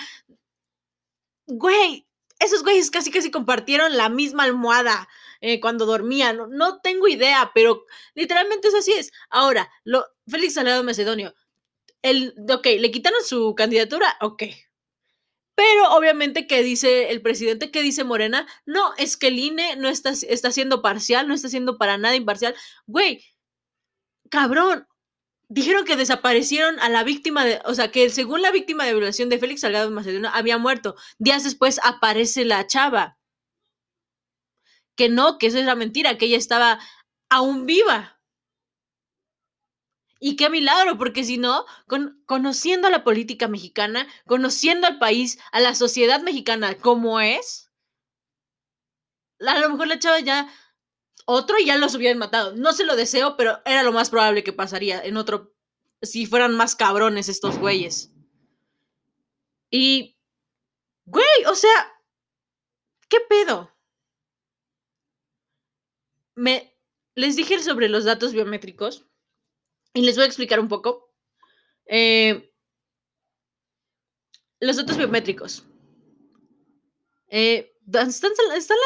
güey, esos güeyes casi, casi compartieron la misma almohada. Eh, cuando dormía, no, tengo idea, pero literalmente es así es. Ahora, lo, Félix Salgado Macedonio, el, ok, le quitaron su candidatura, ok. Pero obviamente, ¿qué dice el presidente? ¿Qué dice Morena? No, es que el INE no está, está siendo parcial, no está siendo para nada imparcial. Güey, cabrón, dijeron que desaparecieron a la víctima de, o sea, que según la víctima de violación de Félix Salgado Macedonio había muerto. Días después aparece la chava que no, que eso es la mentira, que ella estaba aún viva. Y qué milagro, porque si no, con, conociendo a la política mexicana, conociendo al país, a la sociedad mexicana como es, a lo mejor la chava ya, otro y ya los hubieran matado. No se lo deseo, pero era lo más probable que pasaría en otro, si fueran más cabrones estos güeyes. Y, güey, o sea, ¿qué pedo? Me, les dije sobre los datos biométricos y les voy a explicar un poco. Eh, los datos biométricos. Eh, están,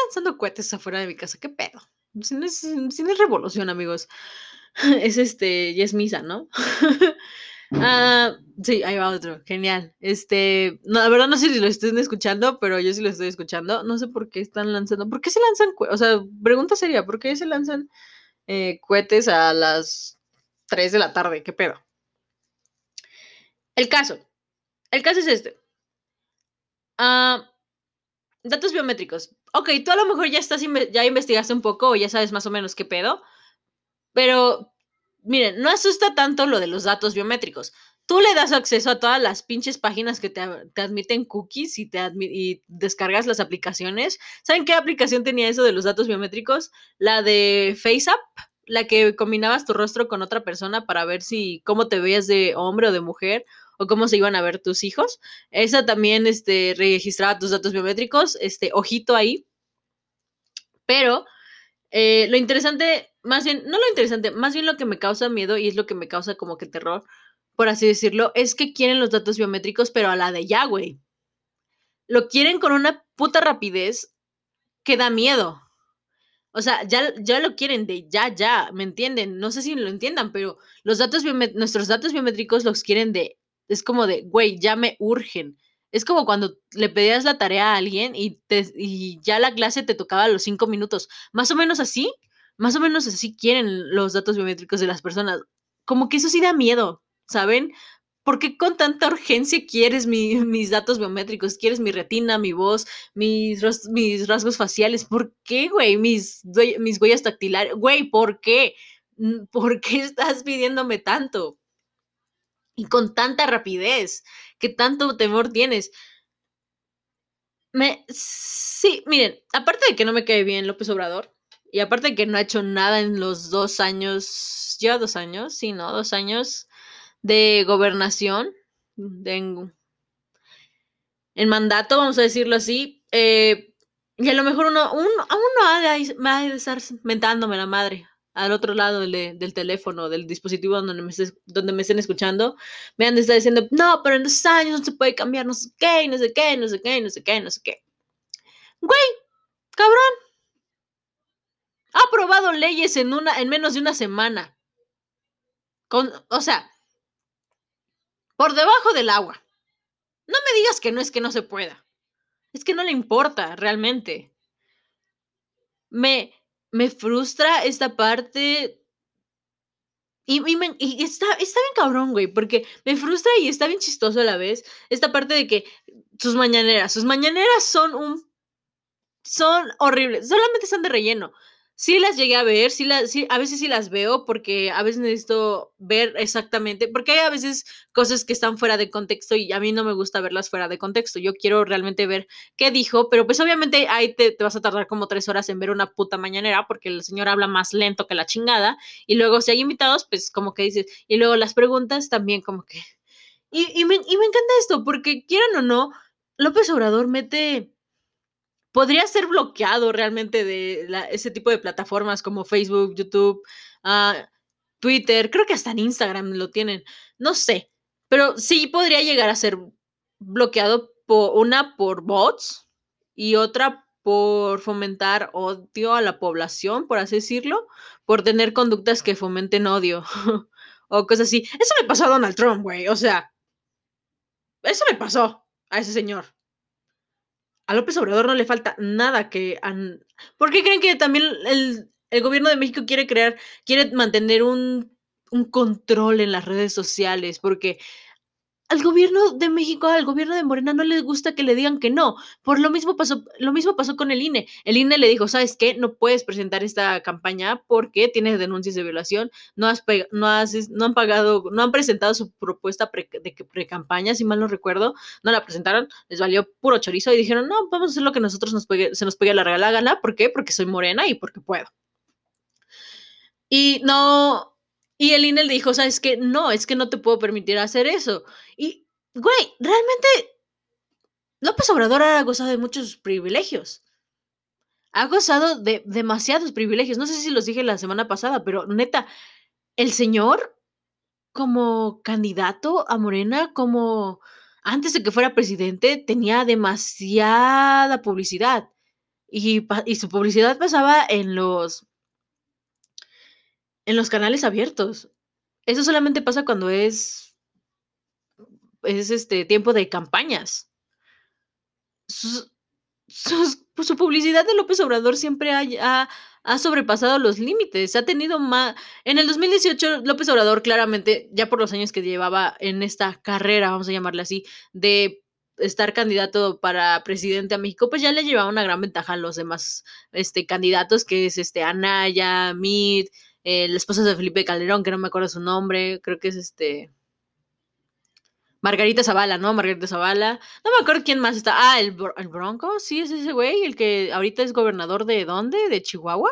lanzando cohetes afuera de mi casa. ¿Qué pedo? Si no es, revolución, amigos. Es este, y es misa, ¿no? Ah, sí, ahí va otro. Genial. Este, no, la verdad no sé si lo estén escuchando, pero yo sí lo estoy escuchando. No sé por qué están lanzando. ¿Por qué se lanzan? O sea, pregunta seria, ¿por qué se lanzan eh, cohetes a las 3 de la tarde? ¿Qué pedo? El caso. El caso es este. Ah, datos biométricos. Ok, tú a lo mejor ya estás ya investigaste un poco o ya sabes más o menos qué pedo. Pero miren, no asusta tanto lo de los datos biométricos. Tú le das acceso a todas las pinches páginas que te, admiten cookies y, te y descargas las aplicaciones. ¿Saben qué aplicación tenía eso de los datos biométricos? La de FaceApp, la que combinabas tu rostro con otra persona para ver si cómo te veías de hombre o de mujer o cómo se iban a ver tus hijos. Esa también este, registraba tus datos biométricos, este, ojito ahí. Pero eh, lo interesante, más bien, no lo interesante, más bien lo que me causa miedo y es lo que me causa como que terror, por así decirlo, es que quieren los datos biométricos, pero a la de ya, güey. Lo quieren con una puta rapidez que da miedo. O sea, ya, ya lo quieren de ya, ya, ¿me entienden? No sé si lo entiendan, pero los datos nuestros datos biométricos los quieren de, es como de, güey, ya me urgen. Es como cuando le pedías la tarea a alguien y, te, y ya la clase te tocaba los cinco minutos. Más o menos así, más o menos así quieren los datos biométricos de las personas. Como que eso sí da miedo, ¿saben? ¿por qué con tanta urgencia quieres mi- mis datos biométricos? ¿Quieres mi retina, mi voz, mis, mis rasgos faciales? ¿Por qué, güey? Mis, mis huellas dactilares. Güey, ¿por qué? ¿Por qué estás pidiéndome tanto? Y con tanta rapidez, ¿qué tanto temor tienes? Me, sí, miren, aparte de que no me cae bien López Obrador, y aparte de que no ha hecho nada en los dos años, ya dos años, sí, ¿no? Dos años de gobernación, de, en, mandato, vamos a decirlo así, eh, y a lo mejor uno, uno, a uno ha de, ha de estar mentándome la madre al otro lado del, del teléfono, del dispositivo donde me, donde me estén escuchando, me han de estar diciendo, no, pero en dos años no se puede cambiar no sé qué, no sé qué, no sé qué, no sé qué, no sé qué. Güey, cabrón. Ha aprobado leyes en, una, en menos de una semana. Con, o sea, por debajo del agua. No me digas que no es que no se pueda. Es que no le importa realmente. Me, me frustra esta parte. Y, me, está, está bien cabrón, güey, porque me frustra y está bien chistoso a la vez esta parte de que sus mañaneras, sus mañaneras son un... Son horribles, solamente están de relleno. Sí las llegué a ver, sí, las, sí a veces sí las veo porque a veces necesito ver exactamente, porque hay a veces cosas que están fuera de contexto y a mí no me gusta verlas fuera de contexto. Yo quiero realmente ver qué dijo, pero pues obviamente ahí te, te vas a tardar como tres horas en ver una puta mañanera porque el señor habla más lento que la chingada y luego si hay invitados, pues como que dices, y luego las preguntas también como que... Y, y, me, y me encanta esto porque quieran o no, López Obrador mete podría ser bloqueado realmente de la, ese tipo de plataformas como Facebook, YouTube, uh, Twitter, creo que hasta en Instagram lo tienen, no sé, pero sí podría llegar a ser bloqueado por una por bots y otra por fomentar odio a la población, por así decirlo, por tener conductas que fomenten odio o cosas así. Eso le pasó a Donald Trump, güey, o sea, eso le pasó a ese señor a López Obrador no le falta nada que... Han... ¿Por qué creen que también el, el, gobierno de México quiere crear, quiere mantener un, un, control en las redes sociales? Porque al gobierno de México, al gobierno de Morena no les gusta que le digan que no. Por lo mismo pasó, lo mismo pasó con el INE. El INE le dijo, ¿sabes qué? No puedes presentar esta campaña porque tienes denuncias de violación, no has, no has, no han pagado, no han presentado su propuesta pre, de pre-campaña, si mal no recuerdo, no la presentaron, les valió puro chorizo y dijeron, no, vamos a hacer lo que nosotros nos pegue, se nos pegue la regala gana. ¿Por qué? Porque soy morena y porque puedo. Y no, y el INE le dijo, ¿sabes qué? No, es que no te puedo permitir hacer eso. Y, güey, realmente López Obrador ha gozado de muchos privilegios. Ha gozado de demasiados privilegios. No sé si los dije la semana pasada, pero neta, el señor como candidato a Morena, como antes de que fuera presidente, tenía demasiada publicidad. Y, y su publicidad pasaba en los en los canales abiertos. Eso solamente pasa cuando es, es este tiempo de campañas. Pues su publicidad de López Obrador siempre ha, ha, ha, sobrepasado los límites. Ha tenido más. En el 2018, López Obrador, claramente, ya por los años que llevaba en esta carrera, vamos a llamarla así, de estar candidato para presidente a México, pues ya le llevaba una gran ventaja a los demás este, candidatos, que es este Anaya, Mid, eh, la esposa de Felipe Calderón, que no me acuerdo su nombre, creo que es este. Margarita Zavala, ¿no? Margarita Zavala. No me acuerdo quién más está. Ah, el, el Bronco, sí, es ese güey, el que ahorita es gobernador de dónde? ¿De Chihuahua?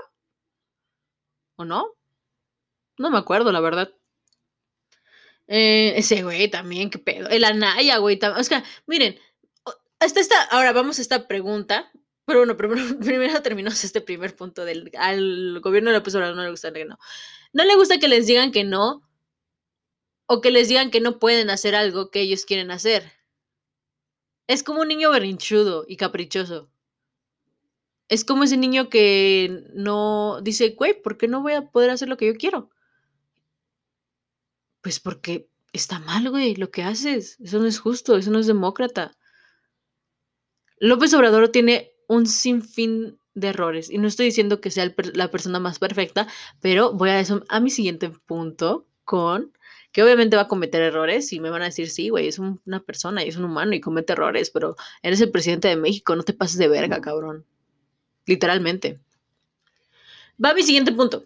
¿O no? No me acuerdo, la verdad. Eh, ese güey también, qué pedo. El Anaya, güey. O sea, miren, hasta esta, ahora vamos a esta pregunta. Pero bueno, primero, terminamos este primer punto del al gobierno de López Obrador no le gusta que no. No le gusta que les digan que no o que les digan que no pueden hacer algo que ellos quieren hacer. Es como un niño berrinchudo y caprichoso. Es como ese niño que no dice, güey, ¿por qué no voy a poder hacer lo que yo quiero? Pues porque está mal, güey, lo que haces. Eso no es justo, eso no es demócrata. López Obrador tiene un sinfín de errores. Y no estoy diciendo que sea el, la persona más perfecta, pero voy a eso a mi siguiente punto con que obviamente va a cometer errores y me van a decir, sí, güey, es un- una persona y es un humano y comete errores, pero eres el presidente de México, no te pases de verga, cabrón. Literalmente. Va mi siguiente punto,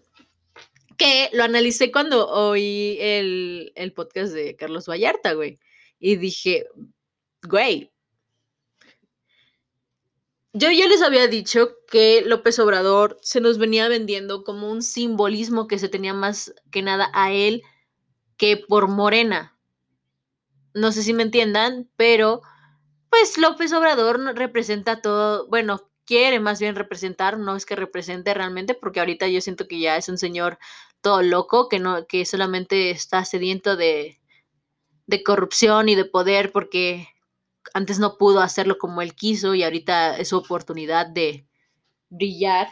que lo analicé cuando oí el, el podcast de Carlos Vallarta, güey, y dije, güey, yo ya les había dicho que López Obrador se nos venía vendiendo como un simbolismo que se tenía más que nada a él que por Morena. No sé si me entiendan, pero pues López Obrador representa todo, bueno, quiere más bien representar, no es que represente realmente, porque ahorita yo siento que ya es un señor todo loco, que no, que solamente está sediento de, de corrupción y de poder, porque antes no pudo hacerlo como él quiso y ahorita es su oportunidad de brillar.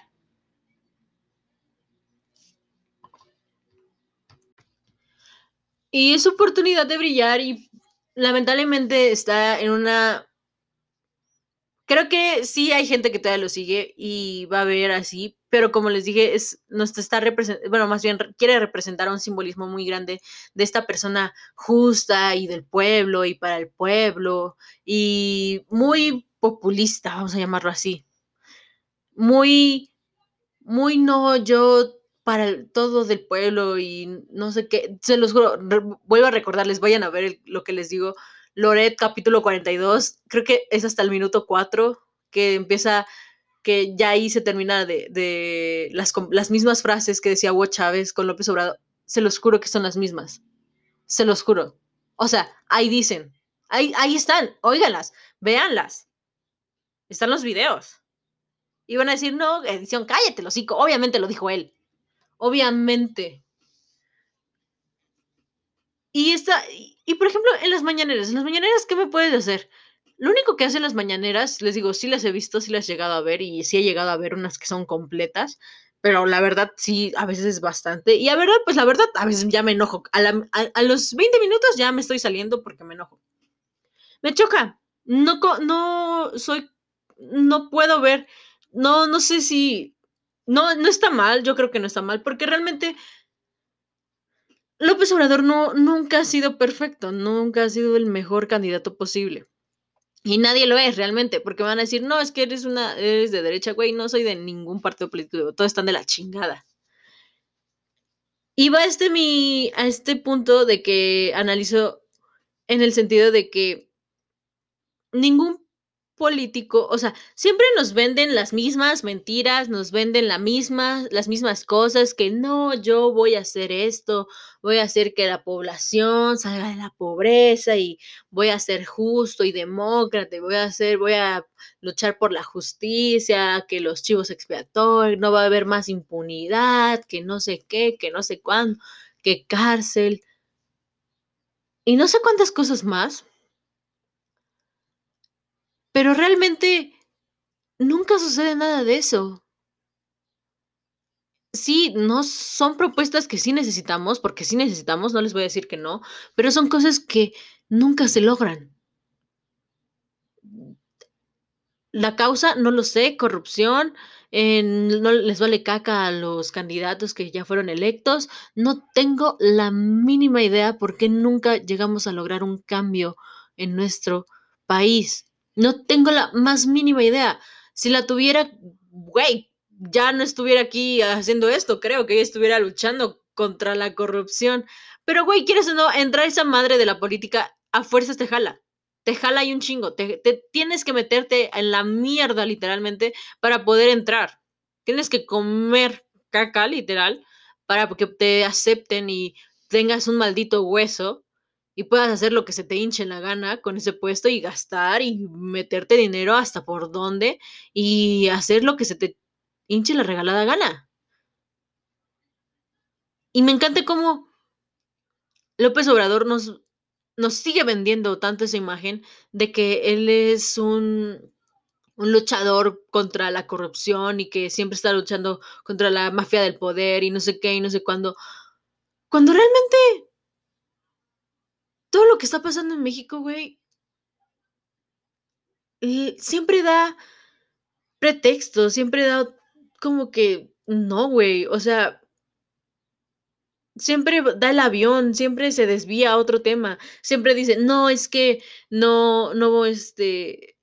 Y es su oportunidad de brillar y lamentablemente está en una... Creo que sí hay gente que todavía lo sigue y va a ver así, pero como les dije, es, nos está representando, bueno, más bien re- quiere representar un simbolismo muy grande de esta persona justa y del pueblo y para el pueblo y muy populista, vamos a llamarlo así. Muy, muy no, yo para el- todo del pueblo y no sé qué, se los juro, vuelvo a recordarles, vayan a ver lo que les digo, Loret capítulo 42, creo que es hasta el minuto 4 que empieza, que ya ahí se termina de, de las, las mismas frases que decía Hugo Chávez con López Obrador, se los juro que son las mismas, se los juro. O sea, ahí dicen, ahí, ahí están, óiganlas, véanlas, están los videos. Y van a decir, no, edición, cállate, lo obviamente lo dijo él. Obviamente. Y esta, y, y, por ejemplo, en las mañaneras, en las mañaneras, ¿qué me puedes hacer? Lo único que hacen las mañaneras, les digo, sí las he visto, sí las he llegado a ver y sí he llegado a ver unas que son completas, pero la verdad sí, a veces es bastante. Y a verdad, pues la verdad, a veces ya me enojo. A, a, los 20 minutos ya me estoy saliendo porque me enojo. Me choca. No, no soy, no puedo ver, no, no sé si, no, no está mal, yo creo que no está mal, porque realmente López Obrador no, nunca ha sido perfecto, nunca ha sido el mejor candidato posible. Y nadie lo es realmente, porque van a decir, no, es que eres una, eres de derecha, güey, no soy de ningún partido político, todos están de la chingada. Y va este mi, a este punto de que analizo en el sentido de que ningún político, o sea, siempre nos venden las mismas mentiras, nos venden la misma, las mismas cosas, que no, yo voy a hacer esto, voy a hacer que la población salga de la pobreza y voy a ser justo y demócrata, voy a hacer, voy a luchar por la justicia, que los chivos expiatorios, no va a haber más impunidad, que no sé qué, que no sé cuándo, que cárcel. Y no sé cuántas cosas más. Pero realmente nunca sucede nada de eso. Sí, no son propuestas que sí necesitamos, porque sí necesitamos, no les voy a decir que no, pero son cosas que nunca se logran. La causa, no lo sé, corrupción, eh, no les vale caca a los candidatos que ya fueron electos. No tengo la mínima idea por qué nunca llegamos a lograr un cambio en nuestro país. No tengo la más mínima idea. Si la tuviera, güey, ya no estuviera aquí haciendo esto, creo que ya estuviera luchando contra la corrupción. Pero, güey, quieres o no, entrar esa madre de la política a fuerzas te jala. Te jala y un chingo. Te, te tienes que meterte en la mierda, literalmente, para poder entrar. Tienes que comer caca, literal, para que te acepten y tengas un maldito hueso y puedas hacer lo que se te hinche en la gana con ese puesto y gastar y meterte dinero hasta por donde y hacer lo que se te hinche la regalada gana. Y me encanta cómo López Obrador nos, nos sigue vendiendo tanto esa imagen de que él es un, un luchador contra la corrupción y que siempre está luchando contra la mafia del poder y no sé qué y no sé cuándo. Cuando realmente todo lo que está pasando en México, güey, siempre da pretexto, siempre da como que no, güey, o sea, siempre da el avión, siempre se desvía a otro tema, siempre dice, no, es que no, no, este,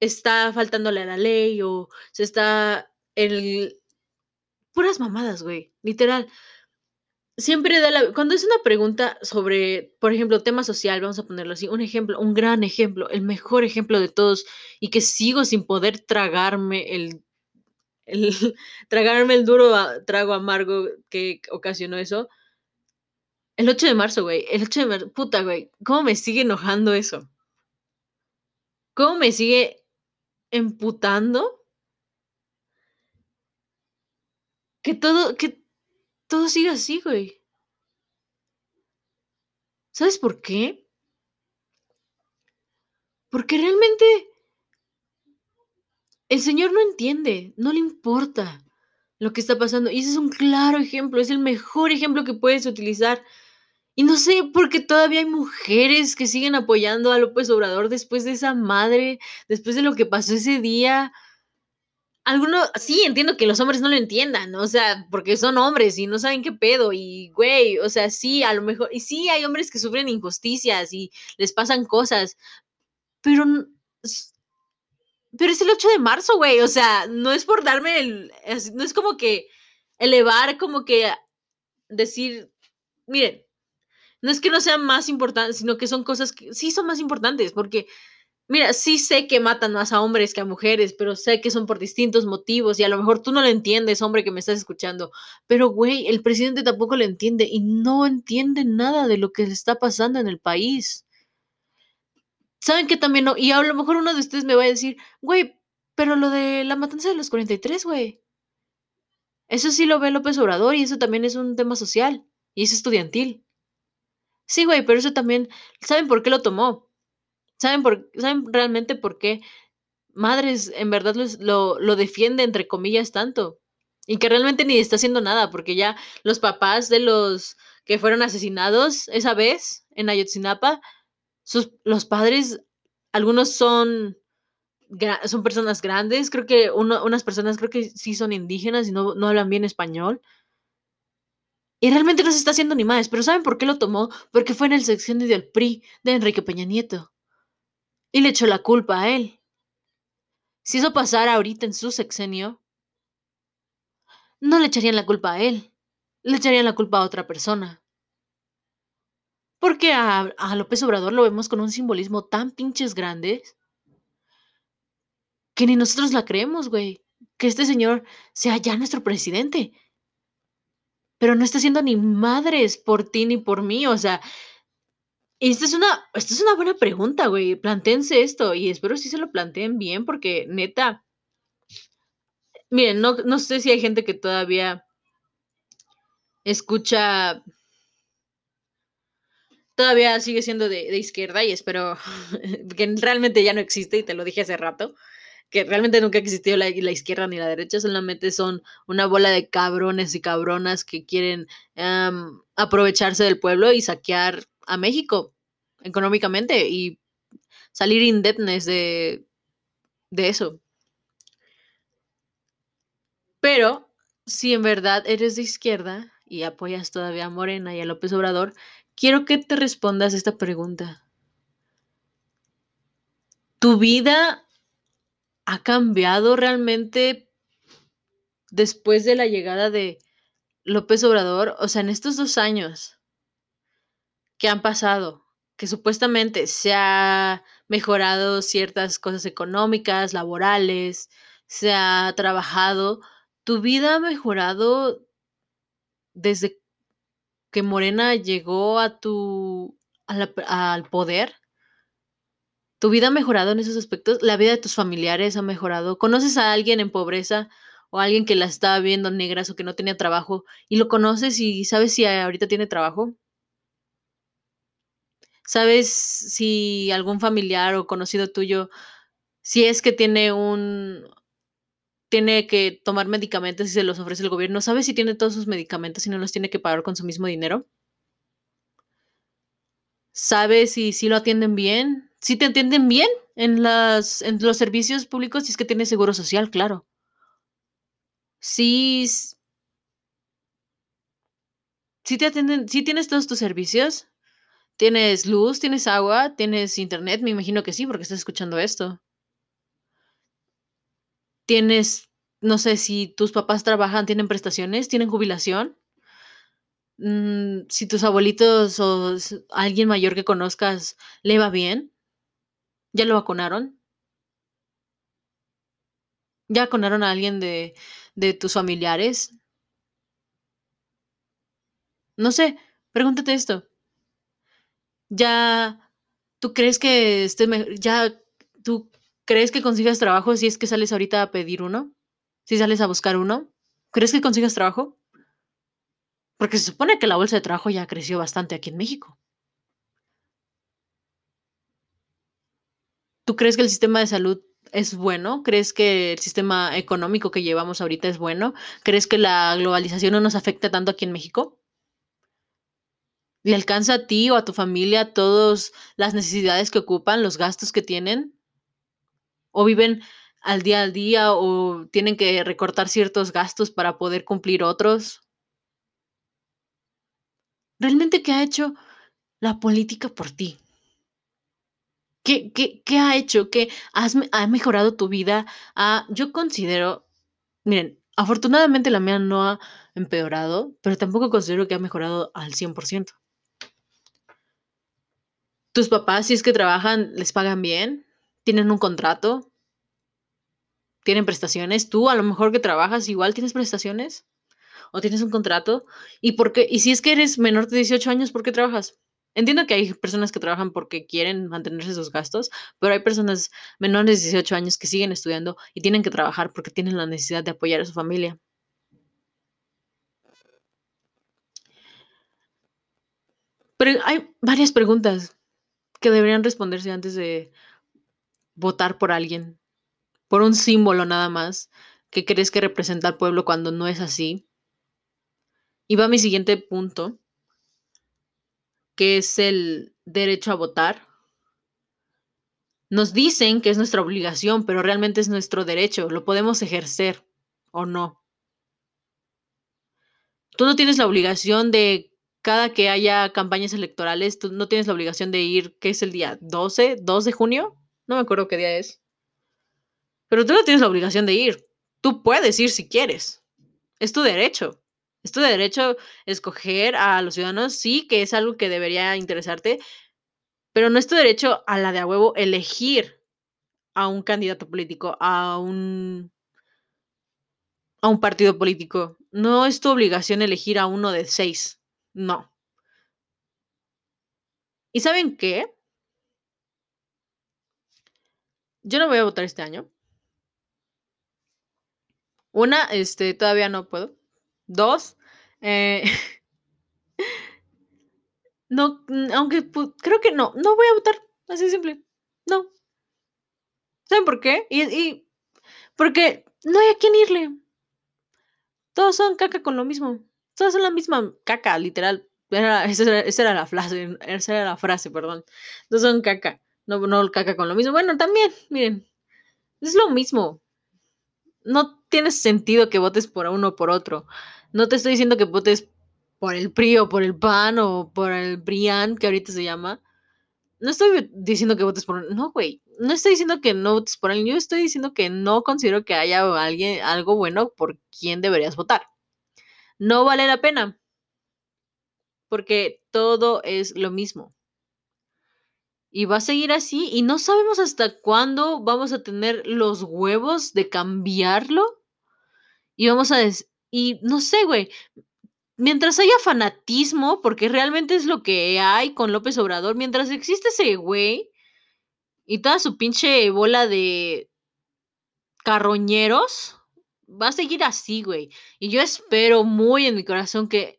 está faltándole a la ley o se está el... Puras mamadas, güey, literal. Siempre da la... Cuando es una pregunta sobre, por ejemplo, tema social, vamos a ponerlo así, un ejemplo, un gran ejemplo, el mejor ejemplo de todos y que sigo sin poder tragarme el... el tragarme el duro trago amargo que ocasionó eso el 8 de marzo, güey. El 8 de marzo. Puta, güey. ¿Cómo me sigue enojando eso? ¿Cómo me sigue emputando? Que todo, que todo siga así, güey. ¿Sabes por qué? Porque realmente el Señor no entiende, no le importa lo que está pasando. Y ese es un claro ejemplo, es el mejor ejemplo que puedes utilizar y no sé por qué todavía hay mujeres que siguen apoyando a López Obrador después de esa madre, después de lo que pasó ese día. Algunos, sí, entiendo que los hombres no lo entiendan, o sea, porque son hombres y no saben qué pedo, y güey, o sea, sí, a lo mejor, y sí, hay hombres que sufren injusticias y les pasan cosas, pero, pero es el 8 de marzo, güey, o sea, no es por darme el, no es como que elevar, como que decir, miren, no es que no sean más importantes, sino que son cosas que sí son más importantes, porque, mira, sí sé que matan más a hombres que a mujeres, pero sé que son por distintos motivos y a lo mejor tú no lo entiendes, hombre que me estás escuchando, pero, güey, el presidente tampoco lo entiende y no entiende nada de lo que le está pasando en el país. ¿Saben que también no? Y a lo mejor uno de ustedes me va a decir, güey, pero lo de la matanza de los 43, güey. Eso sí lo ve López Obrador y eso también es un tema social y es estudiantil. Sí, güey, pero eso también, ¿saben por qué lo tomó? ¿Saben, por, ¿saben realmente por qué Madres en verdad lo, lo defiende, entre comillas, tanto? Y que realmente ni está haciendo nada, porque ya los papás de los que fueron asesinados esa vez en Ayotzinapa, los padres, algunos son, son personas grandes, creo que unas personas creo que sí son indígenas y no, no hablan bien español. Y realmente no se está haciendo ni más. Pero ¿saben por qué lo tomó? Porque fue en el sexenio del PRI de Enrique Peña Nieto. Y le echó la culpa a él. Si eso pasara ahorita en su sexenio, no le echarían la culpa a él. Le echarían la culpa a otra persona. Porque a, López Obrador lo vemos con un simbolismo tan pinches grandes que ni nosotros la creemos, güey. Que este señor sea ya nuestro presidente pero no está haciendo ni madres por ti ni por mí, o sea, esta es una, esta es una buena pregunta, güey, plantéense esto y espero si se lo planteen bien porque neta, miren, no, no sé si hay gente que todavía escucha todavía sigue siendo de, izquierda y espero que realmente ya no existe y te lo dije hace rato que realmente nunca existió la, la, izquierda ni la derecha, solamente son una bola de cabrones y cabronas que quieren aprovecharse del pueblo y saquear a México económicamente y salir indebnes de, de eso. Pero si en verdad eres de izquierda y apoyas todavía a Morena y a López Obrador, quiero que te respondas esta pregunta. ¿Tu vida ha cambiado realmente después de la llegada de López Obrador? O sea, en estos dos años que han pasado, que supuestamente se ha mejorado ciertas cosas económicas, laborales, se ha trabajado, ¿tu vida ha mejorado desde que Morena llegó a tu al poder? ¿Tu vida ha mejorado en esos aspectos? ¿La vida de tus familiares ha mejorado? ¿Conoces a alguien en pobreza o alguien que la estaba viendo negras o que no tenía trabajo y lo conoces y sabes si ahorita tiene trabajo? ¿Sabes si algún familiar o conocido tuyo, si es que tiene un, tiene que tomar medicamentos y se los ofrece el gobierno, ¿sabes si tiene todos sus medicamentos y no los tiene que pagar con su mismo dinero? ¿Sabes si, si lo atienden bien? Si te entienden bien en, las, en los servicios públicos, si es que tienes seguro social, claro. Sí. ¿Sí te atienden, sí tienes todos tus servicios? ¿Tienes luz? ¿Tienes agua? ¿Tienes internet? Me imagino que sí, porque estás escuchando esto. ¿Tienes, no sé, si tus papás trabajan, tienen prestaciones? ¿Tienen jubilación? Mm, si tus abuelitos o alguien mayor que conozcas le va bien, ¿ya lo vacunaron? ¿Ya vacunaron a alguien de, de tus familiares? No sé, pregúntate esto. ¿Ya tú crees que esté ya tú crees que consigas trabajo si es que sales ahorita a pedir uno? Si sales a buscar uno, ¿crees que consigas trabajo? Porque se supone que la bolsa de trabajo ya creció bastante aquí en México. ¿Tú crees que el sistema de salud es bueno? ¿Crees que el sistema económico que llevamos ahorita es bueno? ¿Crees que la globalización no nos afecta tanto aquí en México? ¿Le alcanza a ti o a tu familia todas las necesidades que ocupan, los gastos que tienen? ¿O viven al día al día o tienen que recortar ciertos gastos para poder cumplir otros? ¿Realmente qué ha hecho la política por ti? ¿Qué, qué, qué ha hecho? ¿Qué has, ha mejorado tu vida? Ah, yo considero, miren, afortunadamente la mía no ha empeorado, pero tampoco considero que ha mejorado al 100%. Tus papás, si es que trabajan, les pagan bien, tienen un contrato, tienen prestaciones. Tú, a lo mejor que trabajas, igual tienes prestaciones o tienes un contrato. ¿Y? Y si es que eres menor de 18 años, ¿por qué trabajas? Entiendo que hay personas que trabajan porque quieren mantenerse sus gastos, pero hay personas menores de 18 años que siguen estudiando y tienen que trabajar porque tienen la necesidad de apoyar a su familia. Pero hay varias preguntas que deberían responderse antes de votar por alguien, por un símbolo nada más que crees que representa al pueblo cuando no es así. Y va mi siguiente punto, que es el derecho a votar. Nos dicen que es nuestra obligación, pero realmente es nuestro derecho. Lo podemos ejercer o no. Tú no tienes la obligación de, cada que haya campañas electorales, tú no tienes la obligación de ir, ¿qué es el día? ¿12? ¿2 de junio? No me acuerdo qué día es. Pero tú no tienes la obligación de ir. Tú puedes ir si quieres. Es tu derecho. Es tu derecho escoger a los ciudadanos, sí, que es algo que debería interesarte, pero no es tu derecho a la de a huevo elegir a un candidato político, a un, a un partido político. No es tu obligación elegir a uno de seis. No. ¿Y saben qué? Yo no voy a votar este año. Una, este, todavía no puedo. Dos, eh, no, aunque creo que no, no voy a votar. Así simple. No. ¿Saben por qué? Y, y porque no hay a quién irle. Todos son caca con lo mismo. Todos son la misma caca, literal. Era- esa, era, esa era la frase, esa era la frase, perdón. Todos son caca. No, no caca con lo mismo. Bueno, también, miren, es lo mismo. No tiene sentido que votes por uno o por otro. No te estoy diciendo que votes por el PRI o por el PAN o por el BRIAN, que ahorita se llama. No estoy diciendo que votes por... No, güey. No estoy diciendo que no votes por alguien. Yo estoy diciendo que no considero que haya alguien, algo bueno por quien deberías votar. No vale la pena. Porque todo es lo mismo. Y va a seguir así y no sabemos hasta cuándo vamos a tener los huevos de cambiarlo. Y vamos a... Des y no sé, güey. Mientras haya fanatismo, porque realmente es lo que hay con López Obrador, mientras existe ese güey y toda su pinche bola de carroñeros, va a seguir así, güey. Y yo espero muy en mi corazón que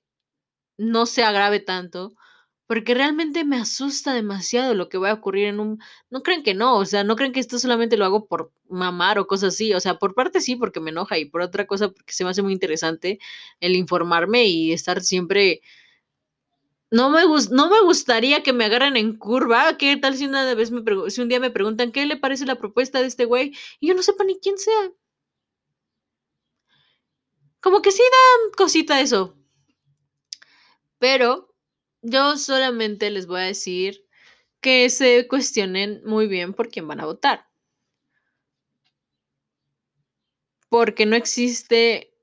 no se agrave tanto, porque realmente me asusta demasiado lo que va a ocurrir en un... No creen que no, o sea, no creen que esto solamente lo hago por mamar o cosas así, o sea, por parte sí, porque me enoja y por otra cosa, porque se me hace muy interesante el informarme y estar siempre... No me, no me gustaría que me agarren en curva. ¿Qué tal si una vez me si un día me preguntan qué le parece la propuesta de este güey y yo no sepa ni quién sea? Como que sí da cosita eso. Pero yo solamente les voy a decir que se cuestionen muy bien por quién van a votar. Porque no existe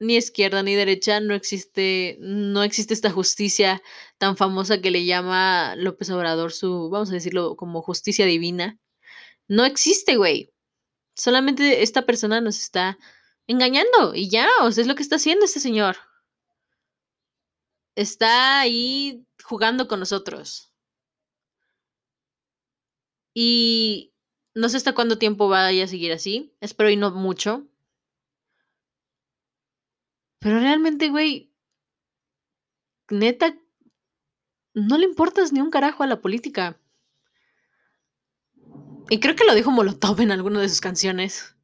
ni izquierda ni derecha, no existe, no existe esta justicia tan famosa que le llama López Obrador su, vamos a decirlo como justicia divina. No existe, güey. Solamente esta persona nos está engañando y ya, o sea, es lo que está haciendo este señor. Está ahí jugando con nosotros. Y no sé hasta cuánto tiempo vaya a seguir así. Espero y no mucho. Pero realmente, güey, neta, no le importas ni un carajo a la política. Y creo que lo dijo Molotov en alguna de sus canciones.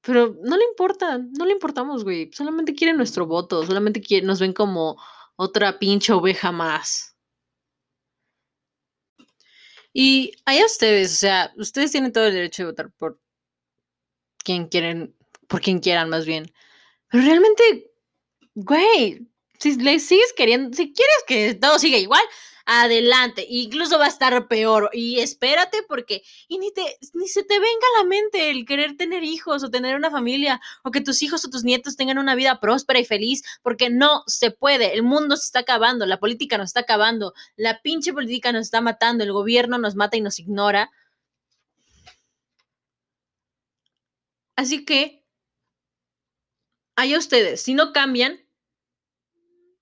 Pero no le importa, no le importamos, güey. Solamente quiere nuestro voto, solamente quiere, nos ven como otra pinche oveja más. Y allá ustedes, o sea, ustedes tienen todo el derecho de votar por quien quieren, por quien quieran más bien. Pero realmente, güey, si le sigues queriendo, si quieres que todo siga igual, adelante, incluso va a estar peor y espérate porque y ni te ni se te venga a la mente el querer tener hijos o tener una familia o que tus hijos o tus nietos tengan una vida próspera y feliz porque no se puede, el mundo se está acabando, la política nos está acabando, la pinche política nos está matando, el gobierno nos mata y nos ignora. Así que allá ustedes, si no cambian,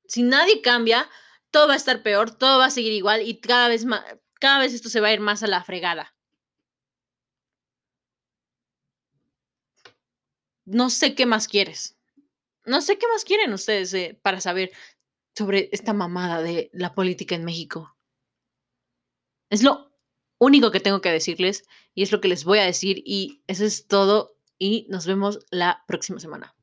si nadie cambia, todo va a estar peor, todo va a seguir igual y cada vez más, cada vez esto se va a ir más a la fregada. No sé qué más quieres. No sé qué más quieren ustedes eh, para saber sobre esta mamada de la política en México. Es lo único que tengo que decirles y es lo que les voy a decir y eso es todo y nos vemos la próxima semana.